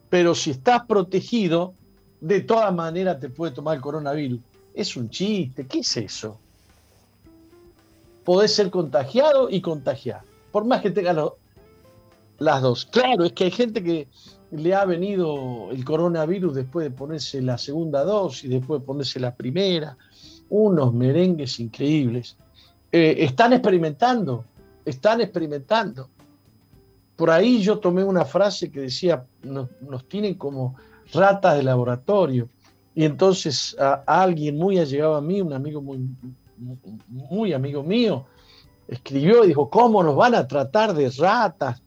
Pero si estás protegido, de todas maneras te puede tomar el coronavirus. Es un chiste, ¿qué es eso? Podés ser contagiado y contagiar, por más que tengas las dos. Claro, es que hay gente que le ha venido el coronavirus después de ponerse la segunda dosis, después de ponerse la primera, unos merengues increíbles. Eh, están experimentando, están experimentando. Por ahí yo tomé una frase que decía, nos, tienen como ratas de laboratorio. Y entonces a, alguien muy allegado a mí, un amigo muy, muy amigo mío, escribió y dijo, ¿cómo nos van a tratar de ratas?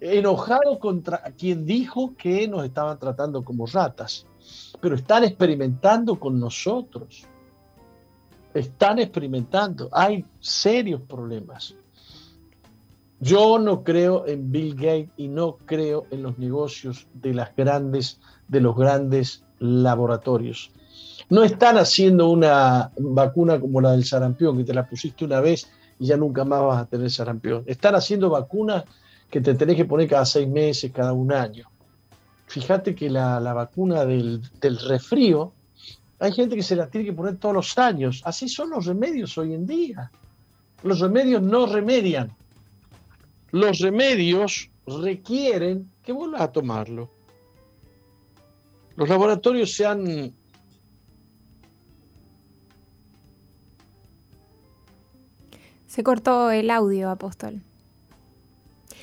Enojado contra quien dijo que nos estaban tratando como ratas, pero están experimentando con nosotros. Están experimentando. Hay serios problemas. Yo no creo en Bill Gates y no creo en los negocios de las grandes, de los grandes laboratorios. No están haciendo una vacuna como la del sarampión, que te la pusiste una vez y ya nunca más vas a tener sarampión. Están haciendo vacunas que te tenés que poner cada seis meses, cada un año. Fíjate que la, vacuna del, del resfrío, hay gente que se la tiene que poner todos los años. Así son los remedios hoy en día. Los remedios no remedian. Los remedios requieren que vuelvas a tomarlo. Los laboratorios se han Se cortó el audio, apóstol.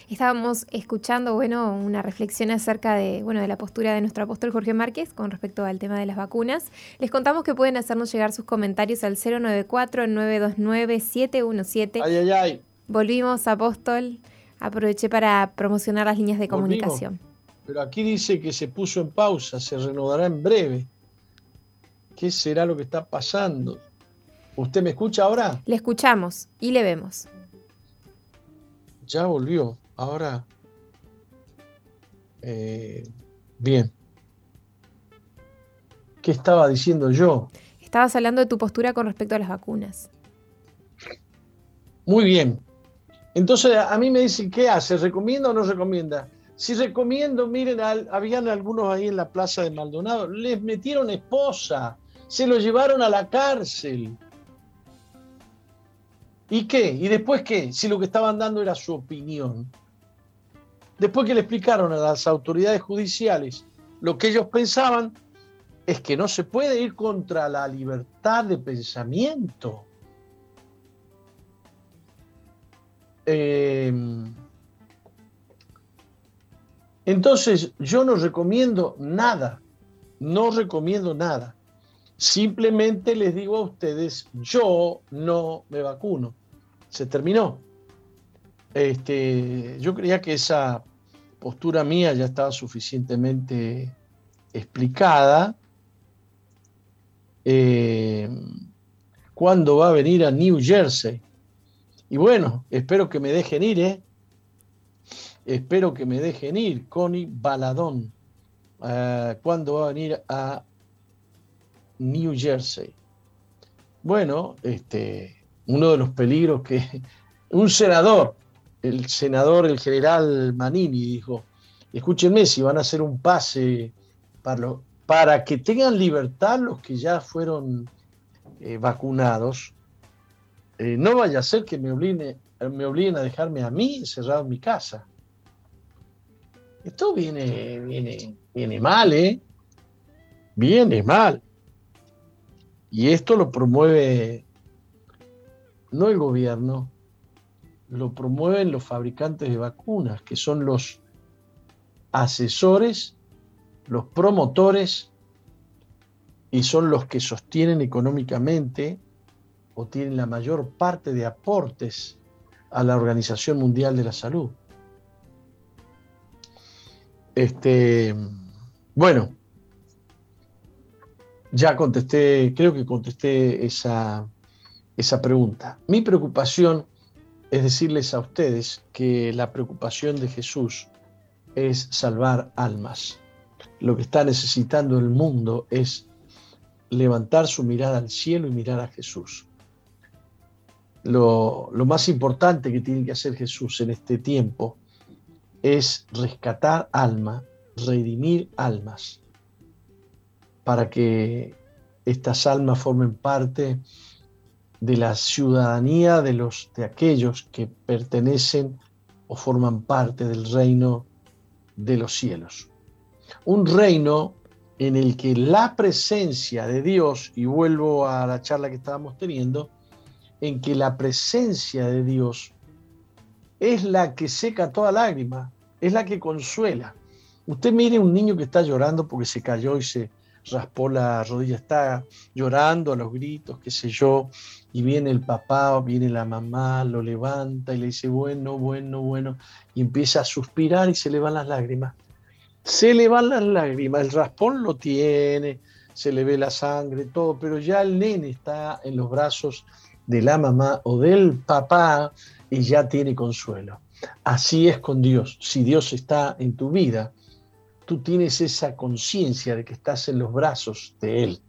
Estábamos escuchando, bueno, una reflexión acerca de, bueno, de la postura de nuestro apóstol Jorge Márquez con respecto al tema de las vacunas. Les contamos que pueden hacernos llegar sus comentarios al 094-929-717. Ay, ay, ay. Volvimos, apóstol. Aproveché para promocionar las líneas de comunicación. Pero aquí dice que se puso en pausa, se renovará en breve. ¿Qué será lo que está pasando? ¿Usted me escucha ahora? Le escuchamos y le vemos. Ya volvió. Ahora. Eh, bien. ¿Qué estaba diciendo yo? Estabas hablando de tu postura con respecto a las vacunas. Muy bien. Entonces a mí me dicen, ¿qué hace? ¿Recomienda o no recomienda? Si recomiendo, miren, habían algunos ahí en la plaza de Maldonado, les metieron esposa, se lo llevaron a la cárcel. ¿Y qué? ¿Y después qué? Si lo que estaban dando era su opinión. Después que le explicaron a las autoridades judiciales lo que ellos pensaban, es que no se puede ir contra la libertad de pensamiento. Em, entonces, yo no recomiendo nada, no recomiendo nada. Simplemente les digo a ustedes, yo no me vacuno. Se terminó. Este, yo creía que esa postura mía ya estaba suficientemente explicada. Eh, ¿Cuándo va a venir a New Jersey? Y bueno, espero que me dejen ir, ¿eh? Espero que me dejen ir, Connie Baladón. Eh, ¿Cuándo va a venir a New Jersey? Bueno, este, uno de los peligros que un senador, el senador, el general Manini, dijo, escúchenme, si van a hacer un pase para, para que tengan libertad los que ya fueron eh, vacunados, eh, no vaya a ser que me obliguen, me obliguen a dejarme a mí encerrado en mi casa. Esto viene, viene, viene mal, ¿eh? Viene mal. Y esto lo promueve no el gobierno, lo promueven los fabricantes de vacunas, que son los asesores, los promotores y son los que sostienen económicamente o tienen la mayor parte de aportes a la Organización Mundial de la Salud. Este, bueno, ya contesté, creo que contesté esa, esa pregunta. Mi preocupación es decirles a ustedes que la preocupación de Jesús es salvar almas. Lo que está necesitando el mundo es levantar su mirada al cielo y mirar a Jesús lo, más importante que tiene que hacer Jesús en este tiempo es rescatar alma, redimir almas, para que estas almas formen parte de la ciudadanía de, los, de aquellos que pertenecen o forman parte del reino de los cielos. Un reino en el que la presencia de Dios, y vuelvo a la charla que estábamos teniendo, en que la presencia de Dios es la que seca toda lágrima, es la que consuela. Usted mire un niño que está llorando porque se cayó y se raspó la rodilla, está llorando a los gritos, qué sé yo, y viene el papá, viene la mamá, lo levanta y le dice, bueno, bueno, bueno, y empieza a suspirar y se le van las lágrimas. Se le van las lágrimas, el raspón lo tiene, se le ve la sangre, todo, pero ya el nene está en los brazos de la mamá o del papá y ya tiene consuelo. Así es con Dios. Si Dios está en tu vida, tú tienes esa conciencia de que estás en los brazos de Él.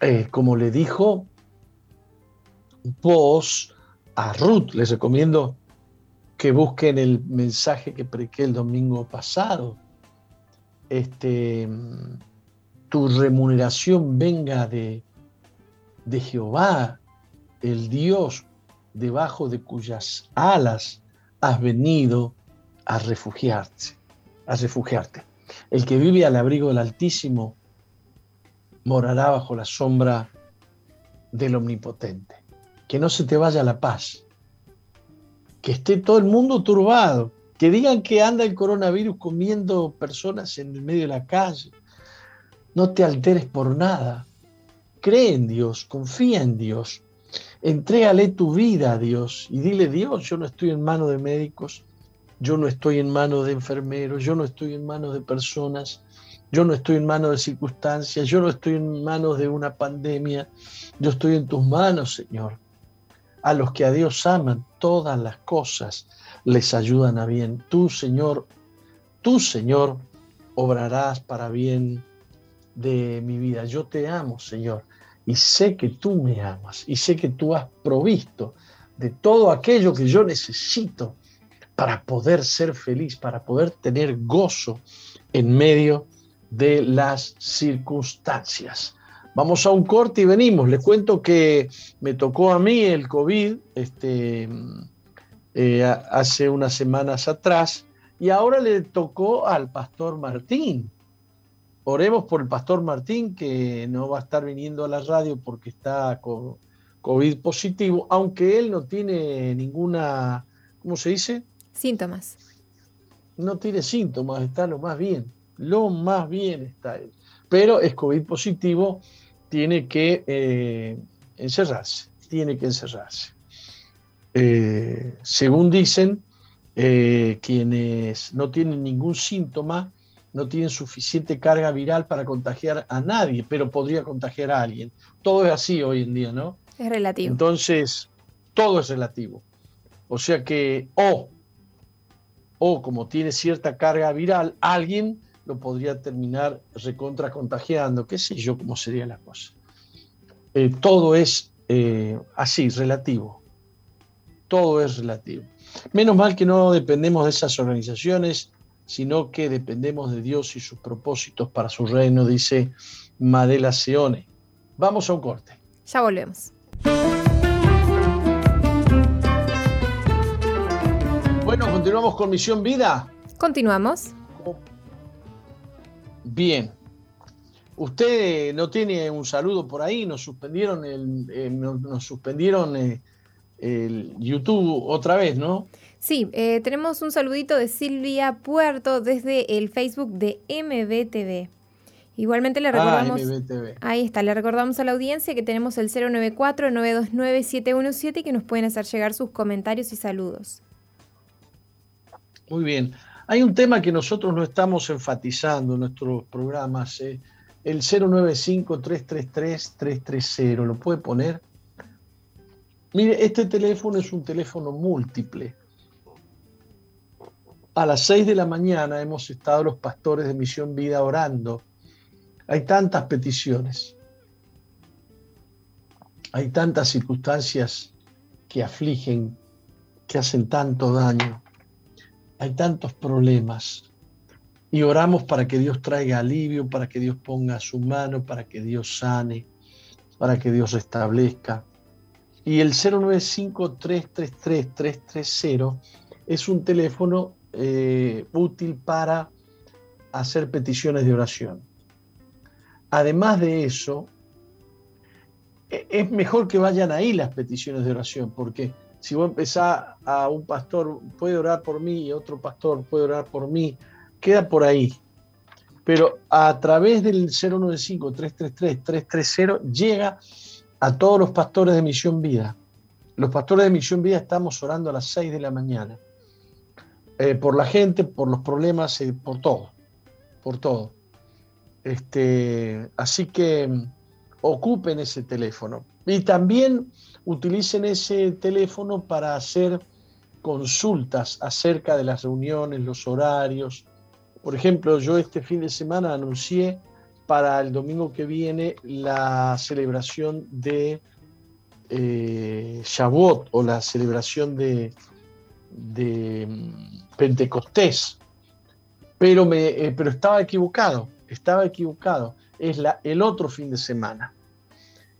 Eh, como le dijo vos a Ruth, les recomiendo que busquen el mensaje que prediqué el domingo pasado. Este, tu remuneración venga de, de Jehová, el Dios debajo de cuyas alas has venido a refugiarte a refugiarte. El que vive al abrigo del Altísimo morará bajo la sombra del Omnipotente. Que no se te vaya la paz. Que esté todo el mundo turbado. Que digan que anda el coronavirus comiendo personas en el medio de la calle. No te alteres por nada. Cree en Dios, confía en Dios. Entrégale tu vida a Dios y dile, Dios, yo no estoy en manos de médicos, yo no estoy en manos de enfermeros, yo no estoy en manos de personas, yo no estoy en manos de circunstancias, yo no estoy en manos de una pandemia, yo estoy en tus manos, Señor. A los que a Dios aman, todas las cosas les ayudan a bien. Tú, Señor, tú, Señor, obrarás para bien de mi vida. Yo te amo, Señor, y sé que tú me amas, y sé que tú has provisto de todo aquello que yo necesito para poder ser feliz, para poder tener gozo en medio de las circunstancias. Vamos a un corte y venimos. Les cuento que me tocó a mí el COVID este, eh, hace unas semanas atrás y ahora le tocó al pastor Martín. Oremos por el pastor Martín que no va a estar viniendo a la radio porque está con COVID positivo, aunque él no tiene ninguna, ¿cómo se dice? Síntomas. No tiene síntomas, está lo más bien, lo más bien está él. Pero es COVID positivo, tiene que eh, encerrarse, tiene que encerrarse. Eh, según dicen, eh, quienes no tienen ningún síntoma, no tienen suficiente carga viral para contagiar a nadie, pero podría contagiar a alguien. Todo es así hoy en día, ¿no? Es relativo. Entonces, todo es relativo. O sea que, o o como tiene cierta carga viral, alguien lo podría terminar recontra contagiando, qué sé yo cómo sería la cosa. Eh, todo es eh, así, relativo. Todo es relativo. Menos mal que no dependemos de esas organizaciones, sino que dependemos de Dios y sus propósitos para su reino, dice Madela Seone. Vamos a un corte. Ya volvemos. Bueno, continuamos con Misión Vida. Continuamos. Bien. Usted no tiene un saludo por ahí, nos suspendieron el, eh, nos, suspendieron eh, el YouTube otra vez, ¿no? Sí, eh, tenemos un saludito de Silvia Puerto desde el Facebook de MBTV. Igualmente le ah, recordamos. ahí está, le recordamos a la audiencia que tenemos el 094-929-717 y que nos pueden hacer llegar sus comentarios y saludos. Muy bien. Hay un tema que nosotros no estamos enfatizando en nuestros programas, eh, el 095-333-330. ¿Lo puede poner? Mire, este teléfono es un teléfono múltiple. A las 6 de la mañana hemos estado los pastores de Misión Vida orando. Hay tantas peticiones. Hay tantas circunstancias que afligen, que hacen tanto daño hay tantos problemas y oramos para que Dios traiga alivio, para que Dios ponga su mano, para que Dios sane, para que Dios restablezca. Y el 095-333-330 es un teléfono eh, útil para hacer peticiones de oración. Además de eso, e-, es mejor que vayan ahí las peticiones de oración, porque si vos empezás a un pastor, puede orar por mí, y otro pastor puede orar por mí, queda por ahí. pero a través del 095-333-330 llega a todos los pastores de Misión Vida. Los pastores de Misión Vida estamos orando a las 6 de la mañana. Eh, por la gente, por los problemas, eh, por todo. Por todo. Este, así que mm, ocupen ese teléfono. Y también utilicen ese teléfono para hacer consultas acerca de las reuniones, los horarios. Por ejemplo, yo este fin de semana anuncié para el domingo que viene la celebración de eh, o la celebración de, de mm, Pentecostés. Pero, me, eh, pero estaba equivocado, estaba equivocado. Es la, el otro fin de semana.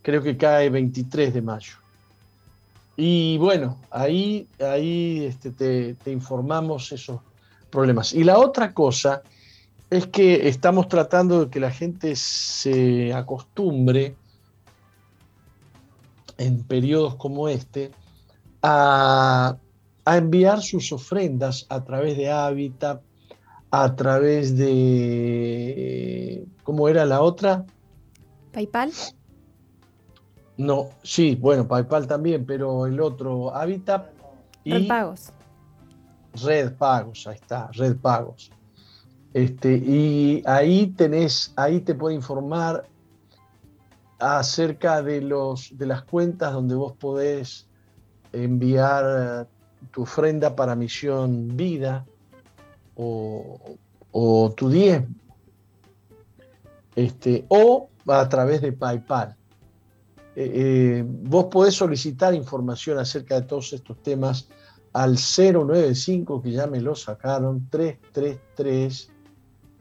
Creo que cae 23 de mayo. Y bueno, ahí, ahí este, te, te informamos esos problemas. Y la otra cosa es que estamos tratando de que la gente se acostumbre en periodos como este a, enviar sus ofrendas a través de Habitat, a través de... ¿Cómo era la otra? PayPal. No, sí, bueno, PayPal también, pero el otro, Habitat y... Red Pagos. Red Pagos, ahí está, Red Pagos. Este, y ahí tenés, ahí te puede informar acerca de, los, de las cuentas donde vos podés enviar tu ofrenda para misión vida o, tu diezmo. Este, o a través de PayPal. Eh, eh, vos podés solicitar información acerca de todos estos temas al 095, que ya me lo sacaron, 333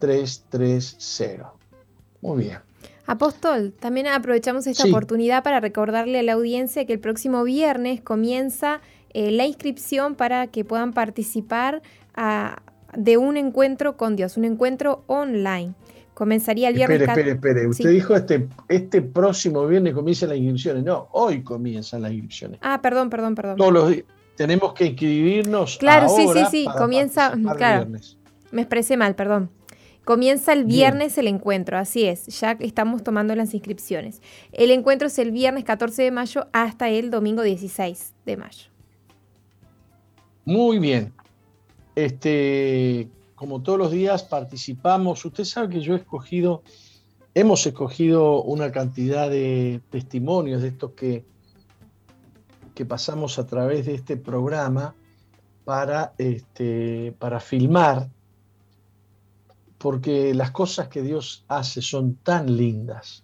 330. Muy bien. Apóstol, también aprovechamos esta oportunidad para recordarle a la audiencia que el próximo viernes comienza eh, la inscripción para que puedan participar de un encuentro con Dios, un encuentro online. Comenzaría el viernes. Espere, espere, espere. Usted dijo este, este próximo viernes comienzan las inscripciones. No, hoy comienzan las inscripciones. Ah, perdón, perdón, perdón. Todos los días. Tenemos que inscribirnos. Claro, sí, sí, sí. Comienza. Claro. Me expresé mal, perdón. Comienza el viernes el encuentro, así es, ya estamos tomando las inscripciones. El encuentro es el viernes 14 de mayo hasta el domingo 16 de mayo. Muy bien. Este, como todos los días participamos. Usted sabe que yo he escogido, hemos escogido una cantidad de testimonios de estos que, que pasamos a través de este programa para, este, para filmar porque las cosas que Dios hace son tan lindas,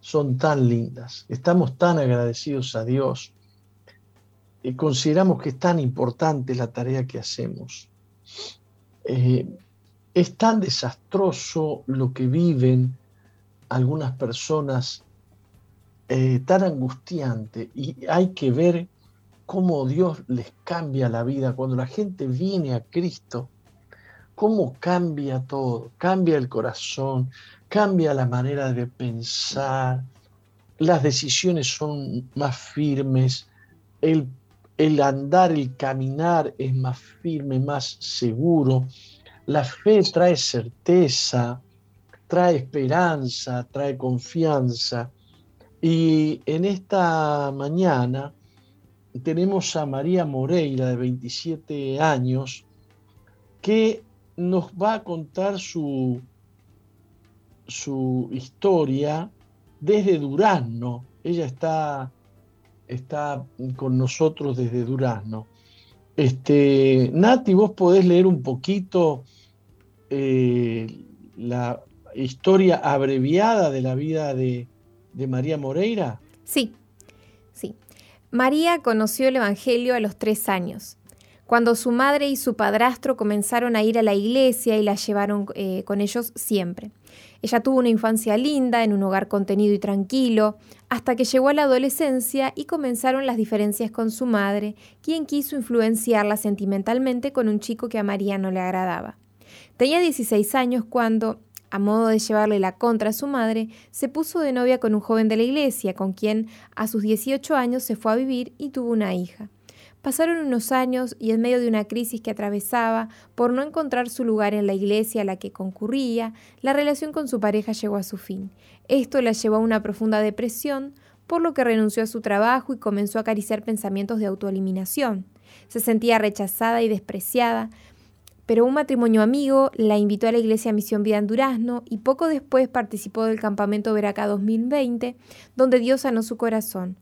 son tan lindas. Estamos tan agradecidos a Dios y consideramos que es tan importante la tarea que hacemos. Eh, es tan desastroso lo que viven algunas personas, eh, tan angustiante, y hay que ver cómo Dios les cambia la vida. Cuando la gente viene a Cristo cómo cambia todo, cambia el corazón, cambia la manera de pensar, las decisiones son más firmes, el, el andar, el caminar es más firme, más seguro, la fe trae certeza, trae esperanza, trae confianza. Y en esta mañana tenemos a María Moreira, de 27 años, que nos va a contar su, su historia desde Durazno. Ella está, está con nosotros desde Durazno. Este, Nati, vos podés leer un poquito eh, la historia abreviada de la vida de, de María Moreira. Sí, sí. María conoció el Evangelio a los tres años cuando su madre y su padrastro comenzaron a ir a la iglesia y la llevaron eh, con ellos siempre. Ella tuvo una infancia linda, en un hogar contenido y tranquilo, hasta que llegó a la adolescencia y comenzaron las diferencias con su madre, quien quiso influenciarla sentimentalmente con un chico que a María no le agradaba. Tenía 16 años cuando, a modo de llevarle la contra a su madre, se puso de novia con un joven de la iglesia, con quien a sus 18 años se fue a vivir y tuvo una hija. Pasaron unos años y en medio de una crisis que atravesaba, por no encontrar su lugar en la iglesia a la que concurría, la relación con su pareja llegó a su fin. Esto la llevó a una profunda depresión, por lo que renunció a su trabajo y comenzó a acariciar pensamientos de autoeliminación. Se sentía rechazada y despreciada, pero un matrimonio amigo la invitó a la iglesia Misión Vida en Durazno y poco después participó del campamento Veraca 2020, donde Dios sanó su corazón.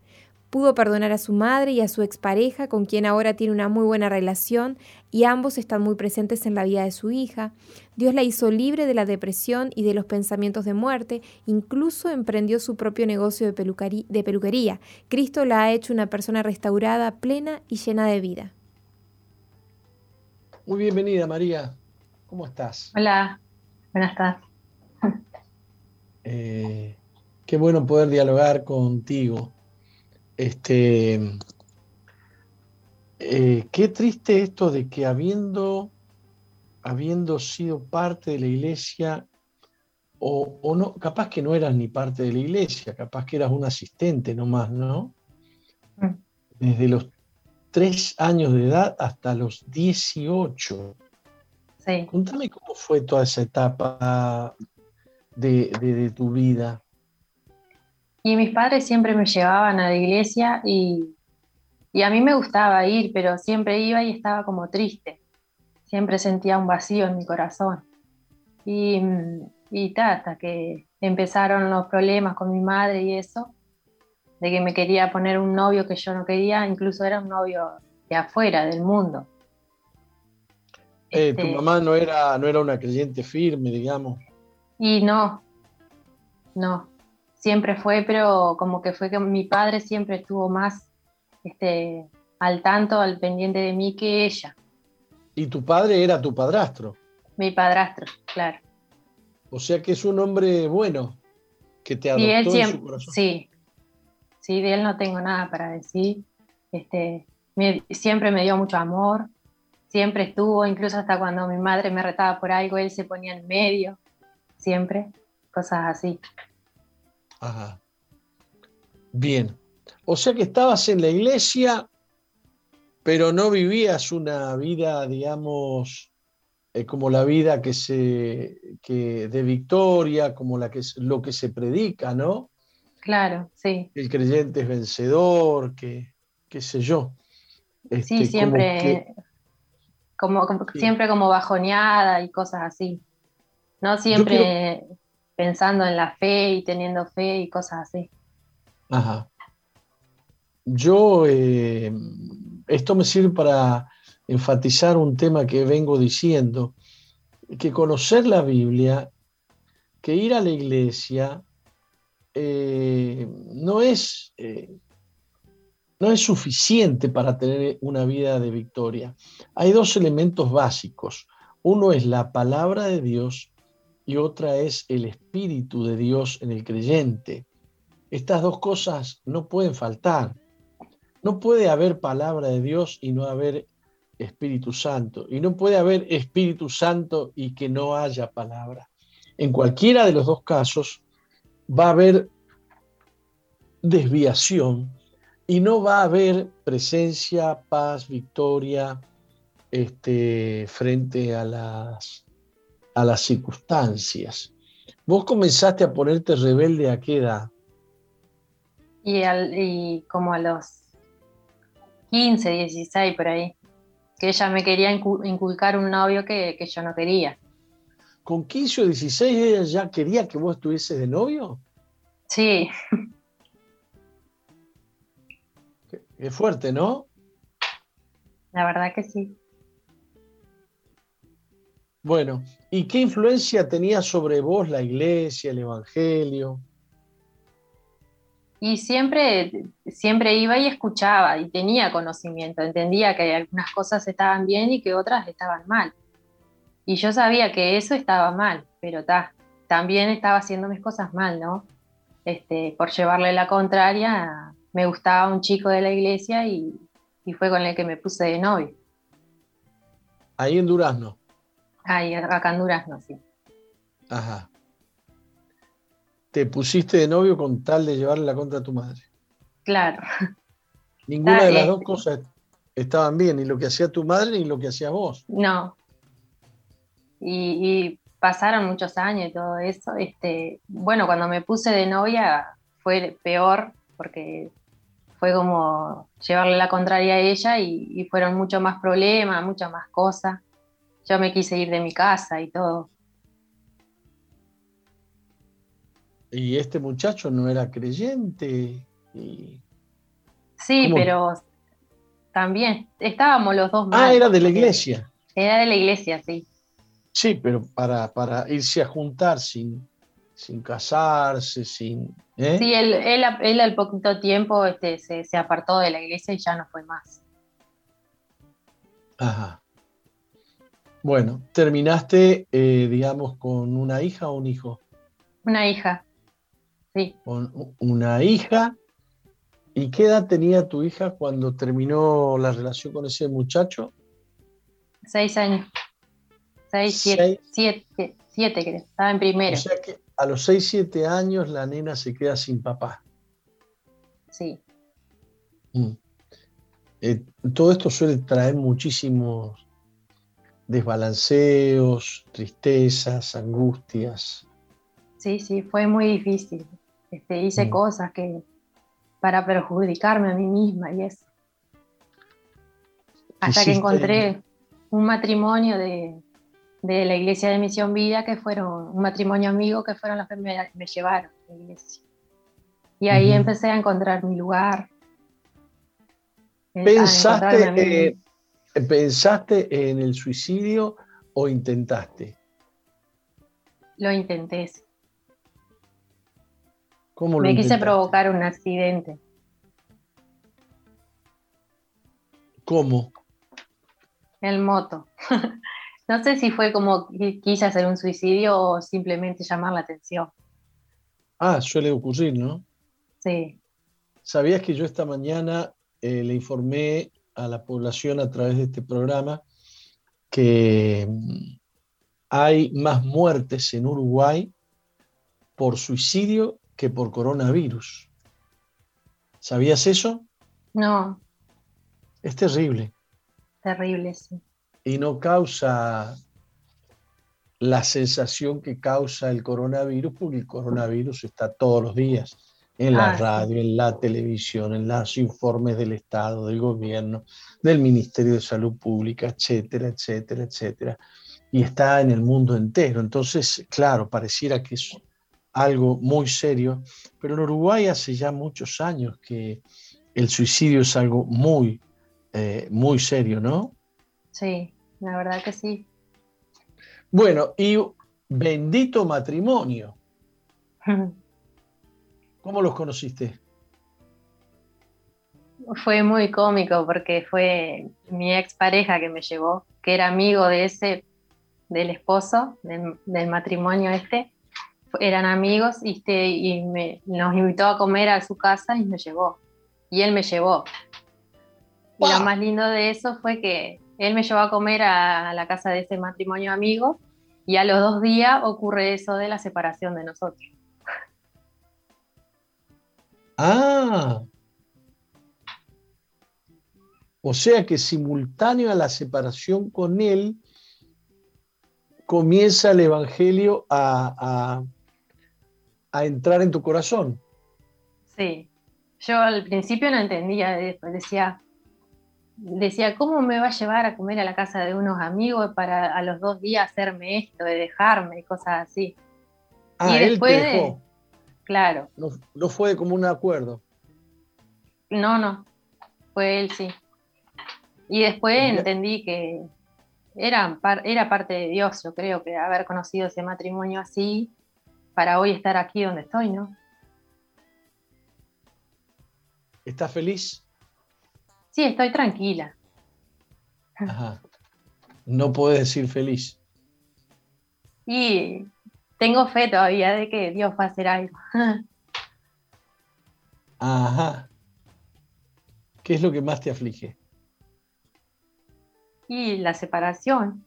Pudo perdonar a su madre y a su expareja, con quien ahora tiene una muy buena relación, y ambos están muy presentes en la vida de su hija. Dios la hizo libre de la depresión y de los pensamientos de muerte, incluso emprendió su propio negocio de, de peluquería. Cristo la ha hecho una persona restaurada, plena y llena de vida. Muy bienvenida, María. ¿Cómo estás? Hola, buenas tardes. Eh, qué bueno poder dialogar contigo. Este, eh, qué triste esto de que habiendo, habiendo sido parte de la iglesia, o, o, no, capaz que no eras ni parte de la iglesia, capaz que eras un asistente nomás, ¿no? Mm. Desde los tres años de edad hasta los 18. Sí. Cuéntame cómo fue toda esa etapa de, tu vida. Y mis padres siempre me llevaban a la iglesia y, a mí me gustaba ir, pero siempre iba y estaba como triste. Siempre sentía un vacío en mi corazón. Y, y hasta que empezaron los problemas con mi madre y eso, de que me quería poner un novio que yo no quería, incluso era un novio de afuera, del mundo. Eh, tu este, mamá no era, no era una creyente firme, digamos. Y no, no, siempre fue, pero como que fue que mi padre siempre estuvo más este, al tanto, al pendiente de mí que ella. ¿Y tu padre era tu padrastro? Mi padrastro, claro. O sea que es un hombre bueno, que te adoptó él siempre, en su corazón. Sí, ¿sí? De él no tengo nada para decir. Este, siempre me dio mucho amor, siempre estuvo, incluso hasta cuando mi madre me retaba por algo, él se ponía en medio, siempre, cosas así. Ajá. Bien. O sea que estabas en la iglesia, pero no vivías una vida, digamos, eh, como la vida que se que de victoria, como la que lo que se predica, ¿no? Claro, sí. El creyente es vencedor, que, qué sé yo. sí, este, siempre como, siempre como bajoneada y cosas así. No siempre pensando en la fe y teniendo fe y cosas así. Ajá. Yo, eh, esto me sirve para enfatizar un tema que vengo diciendo, que conocer la Biblia, que ir a la iglesia, eh, no, es, eh, no es suficiente para tener una vida de victoria. Hay dos elementos básicos. Uno es la palabra de Dios y otra es el Espíritu de Dios en el creyente. Estas dos cosas no pueden faltar. No puede haber palabra de Dios y no haber Espíritu Santo. Y no puede haber Espíritu Santo y que no haya palabra. En cualquiera de los dos casos, va a haber desviación y no va a haber presencia, paz, victoria este, frente a las, a las circunstancias. Vos comenzaste a ponerte rebelde a qué edad? Y, y como a los 15, 16 por ahí, que ella me quería inculcar un novio que, que yo no quería. ¿Con 15 o 16 ella ya quería que vos estuvieses de novio? Sí. Qué fuerte, ¿no? La verdad que sí. Bueno, ¿y qué influencia tenía sobre vos la iglesia, el evangelio? Y siempre, siempre iba y escuchaba y tenía conocimiento, entendía que algunas cosas estaban bien y que otras estaban mal. Y yo sabía que eso estaba mal, pero también estaba haciendo mis cosas mal, ¿no? este, por llevarle la contraria, me gustaba un chico de la iglesia y, fue con el que me puse de novio. Ahí en Durazno. Ahí, acá en Durazno, sí. Ajá. Te pusiste de novio con tal de llevarle la contra a tu madre. Claro. Ninguna de las dos cosas. estaban bien, ni lo que hacía tu madre ni lo que hacías vos. No. Y, pasaron muchos años y todo eso. Este, bueno, cuando me puse de novia fue peor porque fue como llevarle la contraria a ella y, y fueron mucho más problemas, muchas más cosas. Yo me quise ir de mi casa y todo. Y este muchacho no era creyente. Sí, pero también estábamos los dos. Ah, era de la iglesia. Era de la iglesia, sí. Sí, pero para, para irse a juntar sin, sin casarse, sin... ¿eh? Sí, él, él, al poquito tiempo este, se, se apartó de la iglesia y ya no fue más. Ajá. Bueno, terminaste, eh, digamos, con una hija o un hijo. Una hija. Sí. Con una hija. ¿Y qué edad tenía tu hija cuando terminó la relación con ese muchacho? Seis años. Seis, siete, siete, siete creo. Estaba en primero. O sea que a los seis, siete años la nena se queda sin papá. Sí. Mm. Eh, todo esto suele traer muchísimos desbalanceos, tristezas, angustias. Sí, sí, fue muy difícil. Este, hice mm. cosas que para perjudicarme a mí misma y eso. Hasta que encontré un matrimonio de, la iglesia de Misión Vida, que fueron un matrimonio amigo, que fueron los que me, llevaron a la iglesia. Y ahí empecé a encontrar mi lugar. Eh, ¿Pensaste, ¿Pensaste en el suicidio o intentaste? Lo intenté. Me quise provocar un accidente. ¿Cómo? El moto. no sé si fue como quise hacer un suicidio o simplemente llamar la atención. Ah, suele ocurrir, ¿no? Sí. ¿Sabías que yo esta mañana eh, le informé a la población a través de este programa que mm, hay más muertes en Uruguay por suicidio que por coronavirus. ¿Sabías eso? No. Es terrible. Terrible, sí. Y no causa la sensación que causa el coronavirus, porque el coronavirus está todos los días en la ah, radio, en la televisión, en los informes del Estado, del gobierno, del Ministerio de Salud Pública, etcétera, etcétera, etcétera. Y está en el mundo entero. Entonces, claro, pareciera que es algo muy serio, pero en Uruguay hace ya muchos años que el suicidio es algo muy, eh, muy serio, ¿no? Sí, la verdad que sí. Bueno, y bendito matrimonio. ¿Cómo los conociste? Fue muy cómico porque fue mi expareja que me llevó, que era amigo de ese, del esposo, del, matrimonio este. Eran amigos y, este, y me, nos invitó a comer a su casa y me llevó. Y él me llevó. Y lo más lindo de eso fue que él me llevó a comer a la casa de ese matrimonio amigo y a los dos días ocurre eso de la separación de nosotros. Ah. O sea que simultáneo a la separación con él, comienza el Evangelio a, a, entrar en tu corazón. Sí, yo al principio no entendía, decía, decía, ¿cómo me va a llevar a comer a la casa de unos amigos para a los dos días hacerme esto, de dejarme y cosas así? Ah, y después, él te dejó. Claro. No, fue como un acuerdo. No, no. Fue él, sí. Y después entendí que era, era parte de Dios, yo creo que haber conocido ese matrimonio así para hoy estar aquí donde estoy, ¿no? ¿Estás feliz? Sí, estoy tranquila. Ajá. No puedes decir feliz. Y tengo fe todavía de que Dios va a hacer algo. Ajá. ¿Qué es lo que más te aflige? Y la separación.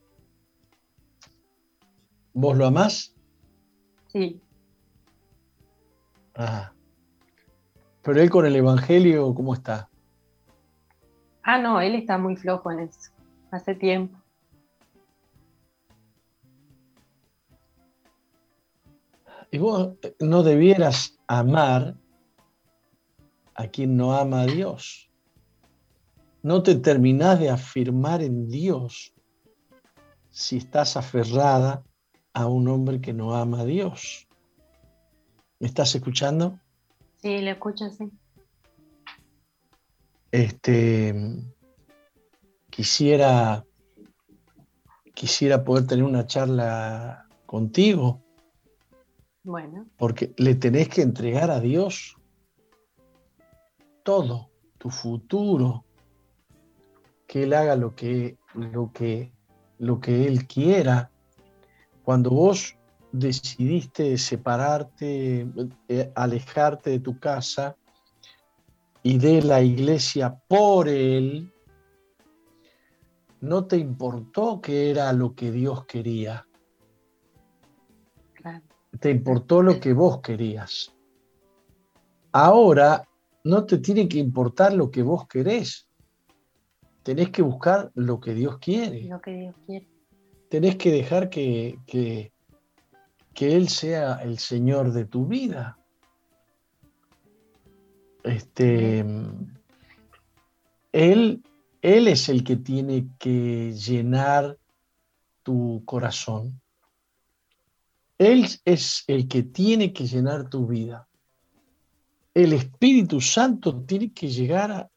¿Vos lo amás? Sí. Ajá. Pero él con el Evangelio, ¿cómo está? Ah, no, él está muy flojo en eso, hace tiempo. Y vos eh, no debieras amar a quien no ama a Dios. No te terminás de afirmar en Dios si estás aferrada a un hombre que no ama a Dios. ¿Me estás escuchando? Sí, le escucho, sí. Este, quisiera, quisiera poder tener una charla contigo. Bueno. Porque le tenés que entregar a Dios todo, tu futuro, que Él haga lo que, lo que, lo que Él quiera. Cuando vos decidiste separarte, eh, alejarte de tu casa y de la iglesia por Él, no te importó que era lo que Dios quería. Te importó lo que vos querías. Ahora no te tiene que importar lo que vos querés. Tenés que buscar lo que Dios quiere. Lo que Dios quiere. Tenés que dejar que, que, Él sea el Señor de tu vida. Este, él, él es el que tiene que llenar tu corazón. Él es el que tiene que llenar tu vida. El Espíritu Santo tiene que llegar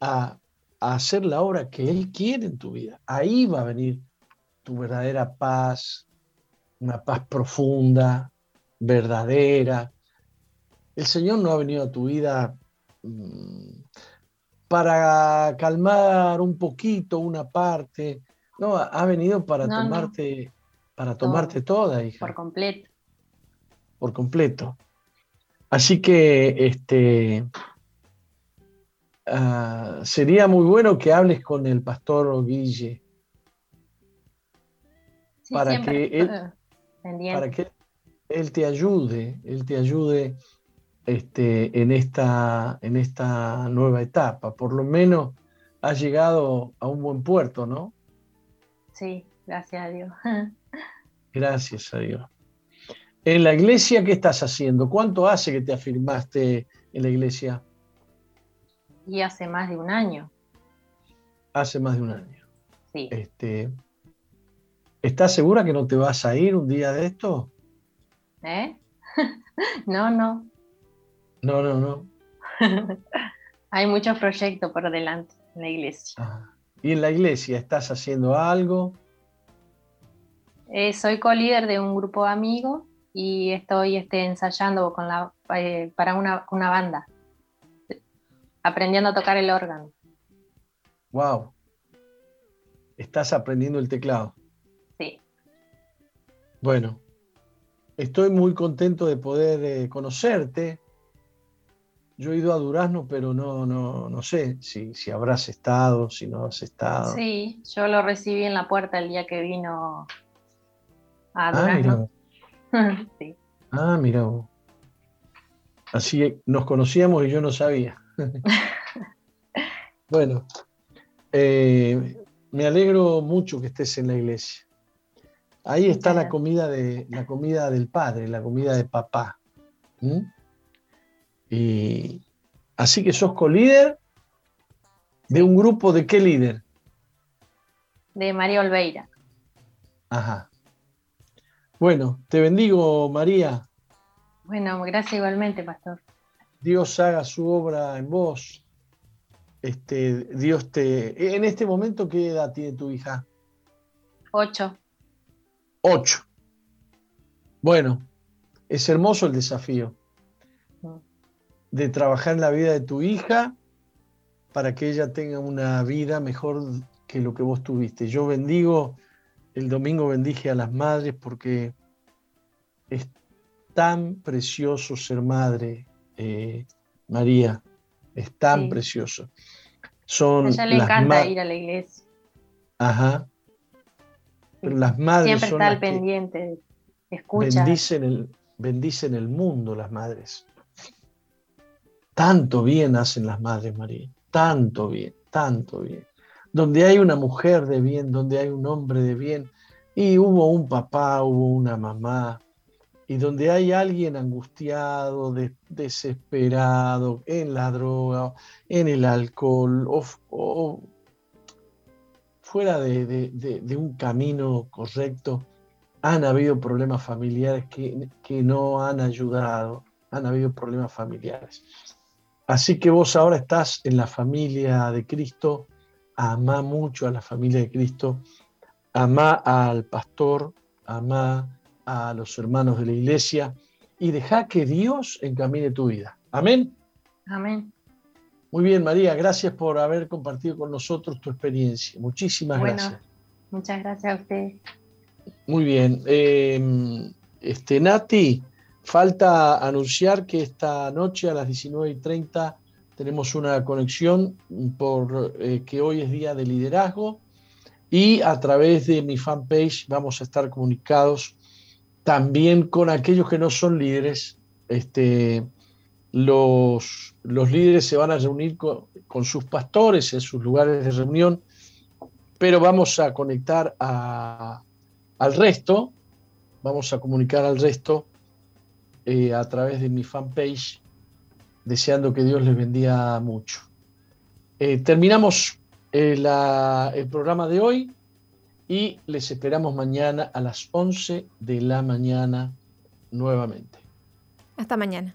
a, hacer la obra que Él quiere en tu vida. Ahí va a venir tu verdadera paz, una paz profunda, verdadera. El Señor no ha venido a tu vida mm, para calmar un poquito una parte, no, ha venido para tomarte para tomarte toda, hija. Por completo. Por completo. Así que este, ah, sería muy bueno que hables con el pastor Guille para, que él, para que él te ayude, él te ayude este, en, esta, en esta nueva etapa. Por lo menos has llegado a un buen puerto, ¿no? Sí, gracias a Dios. Gracias a Dios. En la iglesia, ¿qué estás haciendo? ¿Cuánto hace que te afirmaste en la iglesia? Y hace más de un año. Hace más de un año. Sí. Este, ¿Estás segura que no te vas a ir un día de esto? ¿Eh? no, no. No, no, no. Hay muchos proyectos por delante en la iglesia. ¿Y en la iglesia estás haciendo algo? Eh, soy co-líder de un grupo de amigos y estoy este, ensayando con la, eh, para una, banda, aprendiendo a tocar el órgano. Wow. Estás aprendiendo el teclado. Sí. Bueno, estoy muy contento de poder eh, conocerte. Yo he ido a Durazno, pero no, no, no sé si, si habrás estado, si no has estado. Sí, yo lo recibí en la puerta el día que vino Ah, mira. Ah, mira. Así nos conocíamos y yo no sabía. bueno, eh, me alegro mucho que estés en la iglesia. Ahí está la comida, de, la comida del padre, la comida de papá. Y así que sos co-líder de un grupo de qué líder? De María Olveira. Ajá. Bueno, te bendigo, María. Bueno, gracias igualmente, pastor. Dios haga su obra en vos. Este, Dios te. En este momento, ¿qué edad tiene tu hija? Ocho. Ocho. Bueno, es hermoso el desafío de trabajar en la vida de tu hija para que ella tenga una vida mejor que lo que vos tuviste. Yo bendigo el domingo bendije a las madres porque es tan precioso ser madre, eh, María, es tan precioso. Son a ella le encanta ir a la iglesia. Ajá. Pero las madres Siempre está al pendiente, escucha. Bendicen el, bendicen el mundo las madres. Tanto bien hacen las madres, María, tanto bien. tanto bien, donde hay una mujer de bien, donde hay un hombre de bien, y hubo un papá, hubo una mamá, y donde hay alguien angustiado, desesperado en la droga, en el alcohol, o, fuera de, un camino correcto, han habido problemas familiares que, que no han ayudado, han habido problemas familiares. Así que vos ahora estás en la familia de Cristo, ama mucho a la familia de Cristo Amá al pastor, amá a los hermanos de la iglesia y deja que Dios encamine tu vida. Amén. Amén. Muy bien, María, gracias por haber compartido con nosotros tu experiencia. Muchísimas gracias. Muchas gracias a usted. Muy bien. Eh, este, Nati, falta anunciar que esta noche a las 19.30 tenemos una conexión por eh, que hoy es día de liderazgo y a través de mi fanpage vamos a estar comunicados también con aquellos que no son líderes. Este, los, líderes se van a reunir con, sus pastores en sus lugares de reunión, pero vamos a conectar al resto, vamos a comunicar al resto eh, a través de mi fanpage, deseando que Dios les bendiga mucho. Eh, terminamos el, el programa de hoy y les esperamos mañana a las 11 de la mañana nuevamente. Hasta mañana.